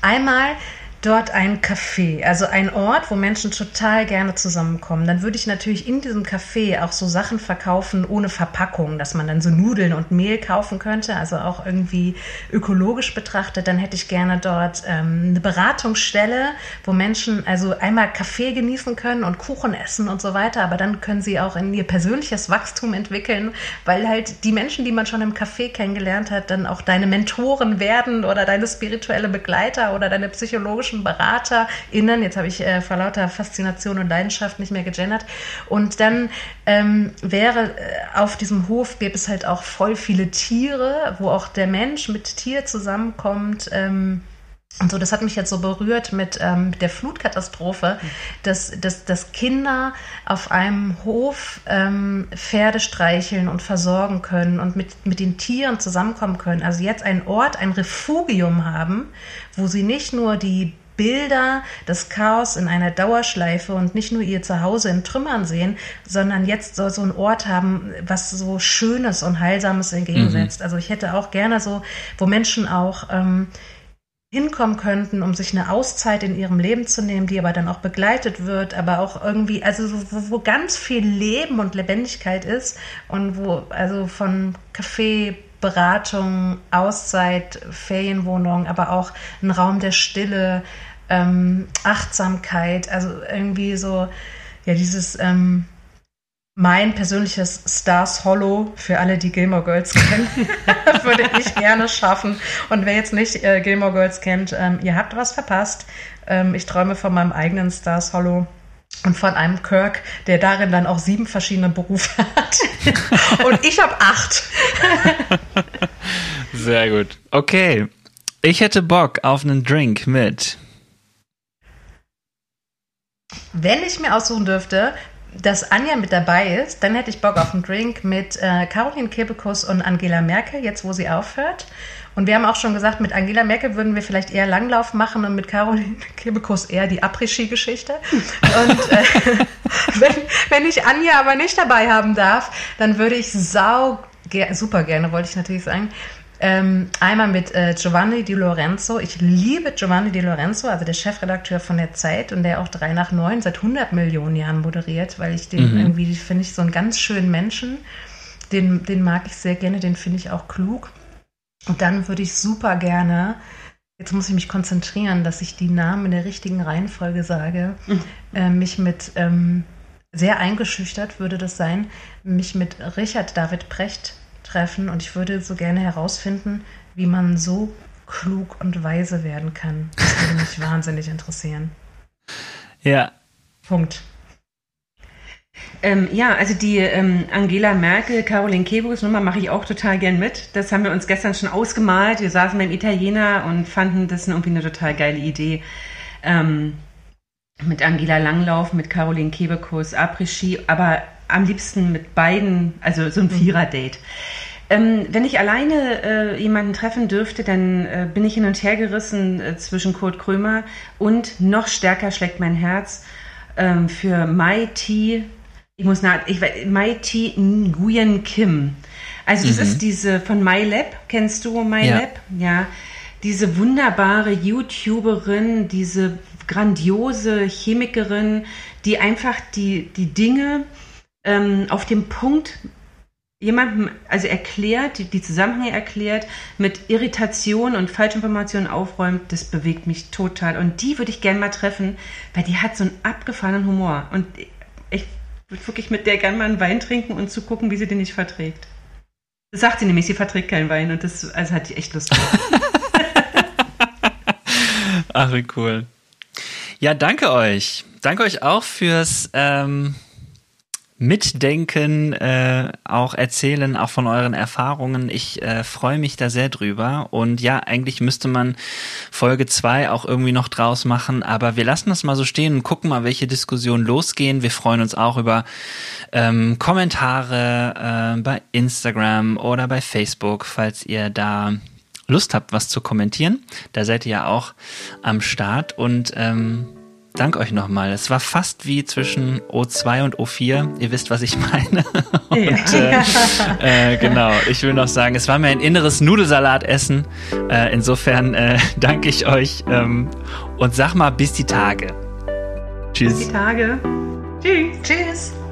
einmal dort ein Café, also ein Ort, wo Menschen total gerne zusammenkommen. Dann würde ich natürlich in diesem Café auch so Sachen verkaufen ohne Verpackung, dass man dann so Nudeln und Mehl kaufen könnte, also auch irgendwie ökologisch betrachtet. Dann hätte ich gerne dort ähm, eine Beratungsstelle, wo Menschen also einmal Kaffee genießen können und Kuchen essen und so weiter, aber dann können sie auch in ihr persönliches Wachstum entwickeln, weil halt die Menschen, die man schon im Café kennengelernt hat, dann auch deine Mentoren werden oder deine spirituelle Begleiter oder deine psychologischen psychologischen BeraterInnen, jetzt habe ich äh, vor lauter Faszination und Leidenschaft nicht mehr gegendert, und dann ähm, wäre äh, auf diesem Hof gäbe es halt auch voll viele Tiere, wo auch der Mensch mit Tier zusammenkommt. Ähm, und so, das hat mich jetzt so berührt mit, ähm, der Flutkatastrophe, dass, dass, dass Kinder auf einem Hof ähm, Pferde streicheln und versorgen können und mit, mit den Tieren zusammenkommen können. Also jetzt ein Ort, ein Refugium haben, wo sie nicht nur die Bilder des Chaos in einer Dauerschleife und nicht nur ihr Zuhause in Trümmern sehen, sondern jetzt soll so ein Ort haben, was so Schönes und Heilsames entgegensetzt. Mhm. Also ich hätte auch gerne so, wo Menschen auch ähm, hinkommen könnten, um sich eine Auszeit in ihrem Leben zu nehmen, die aber dann auch begleitet wird, aber auch irgendwie, also wo, wo ganz viel Leben und Lebendigkeit ist und wo also von Kaffee, Beratung, Auszeit, Ferienwohnung, aber auch ein Raum der Stille, ähm, Achtsamkeit, also irgendwie so, ja, dieses ähm, mein persönliches Stars Hollow für alle, die Gilmore Girls kennen, würde ich gerne schaffen. Und wer jetzt nicht äh, Gilmore Girls kennt, ähm, ihr habt was verpasst. Ähm, ich träume von meinem eigenen Stars Hollow und von einem Kirk, der darin dann auch sieben verschiedene Berufe hat. und ich habe acht. Sehr gut. Okay. Ich hätte Bock auf einen Drink mit. Wenn ich mir aussuchen dürfte, dass Anja mit dabei ist, dann hätte ich Bock auf einen Drink mit äh, Caroline Kebekus und Angela Merkel, jetzt wo sie aufhört. Und wir haben auch schon gesagt, mit Angela Merkel würden wir vielleicht eher Langlauf machen und mit Caroline Kebekus eher die Après-Ski-Geschichte. Und äh, wenn, wenn ich Anja aber nicht dabei haben darf, dann würde ich sau super gerne, wollte ich natürlich sagen, ähm, einmal mit äh, Giovanni Di Lorenzo. Ich liebe Giovanni Di Lorenzo, also der Chefredakteur von der Zeit und der auch 3 nach 9 seit 100 Millionen Jahren moderiert, weil ich den mhm. irgendwie, finde ich, so einen ganz schönen Menschen. Den, den mag ich sehr gerne, den finde ich auch klug. Und dann würde ich super gerne, jetzt muss ich mich konzentrieren, dass ich die Namen in der richtigen Reihenfolge sage, mhm. äh, mich mit, ähm, sehr eingeschüchtert würde das sein, mich mit Richard David Precht treffen und ich würde so gerne herausfinden, wie man so klug und weise werden kann. Das würde mich wahnsinnig interessieren. Ja. Punkt. Ähm, ja, also die ähm, Angela Merkel, Caroline Kebekus Nummer mache ich auch total gern mit. Das haben wir uns gestern schon ausgemalt. Wir saßen beim Italiener und fanden das irgendwie eine total geile Idee. Ähm, mit Angela Langlauf, mit Caroline Kebekus, Après-Ski, aber am liebsten mit beiden, also so ein mhm. Vierer-Date. Ähm, wenn ich alleine äh, jemanden treffen dürfte, dann äh, bin ich hin und her gerissen äh, zwischen Kurt Krömer und noch stärker schlägt mein Herz ähm, für Mai T. Ich muss nach, ich Mai T. Nguyen Kim. Also das mhm. ist diese von MyLab. Kennst du MyLab? Ja. ja. Diese wunderbare YouTuberin, diese grandiose Chemikerin, die einfach die, die Dinge ähm, auf dem Punkt jemandem also erklärt, die, die Zusammenhänge erklärt, mit Irritation und Falschinformationen aufräumt, das bewegt mich total. Und die würde ich gerne mal treffen, weil die hat so einen abgefahrenen Humor. Und ich würde wirklich mit der gerne mal einen Wein trinken und zu gucken, wie sie den nicht verträgt. Das sagt sie nämlich, sie verträgt keinen Wein und das also hat die echt Lust Ach, wie cool. Ja, danke euch. Danke euch auch fürs ähm, mitdenken, äh, auch erzählen, auch von euren Erfahrungen. Ich äh, freue mich da sehr drüber. Und ja, eigentlich müsste man Folge zwei auch irgendwie noch draus machen, aber wir lassen das mal so stehen und gucken mal, welche Diskussionen losgehen. Wir freuen uns auch über ähm, Kommentare äh, bei Instagram oder bei Facebook, falls ihr da Lust habt, was zu kommentieren. Da seid ihr ja auch am Start und ähm, danke euch nochmal. Es war fast wie zwischen O2 und O4. Ihr wisst, was ich meine. und, äh, äh, genau, ich will noch sagen, es war mir ein inneres Nudelsalatessen. Äh, insofern äh, danke ich euch ähm, und sag mal bis die Tage. Tschüss. Bis die Tage. Tschüss. Tschüss.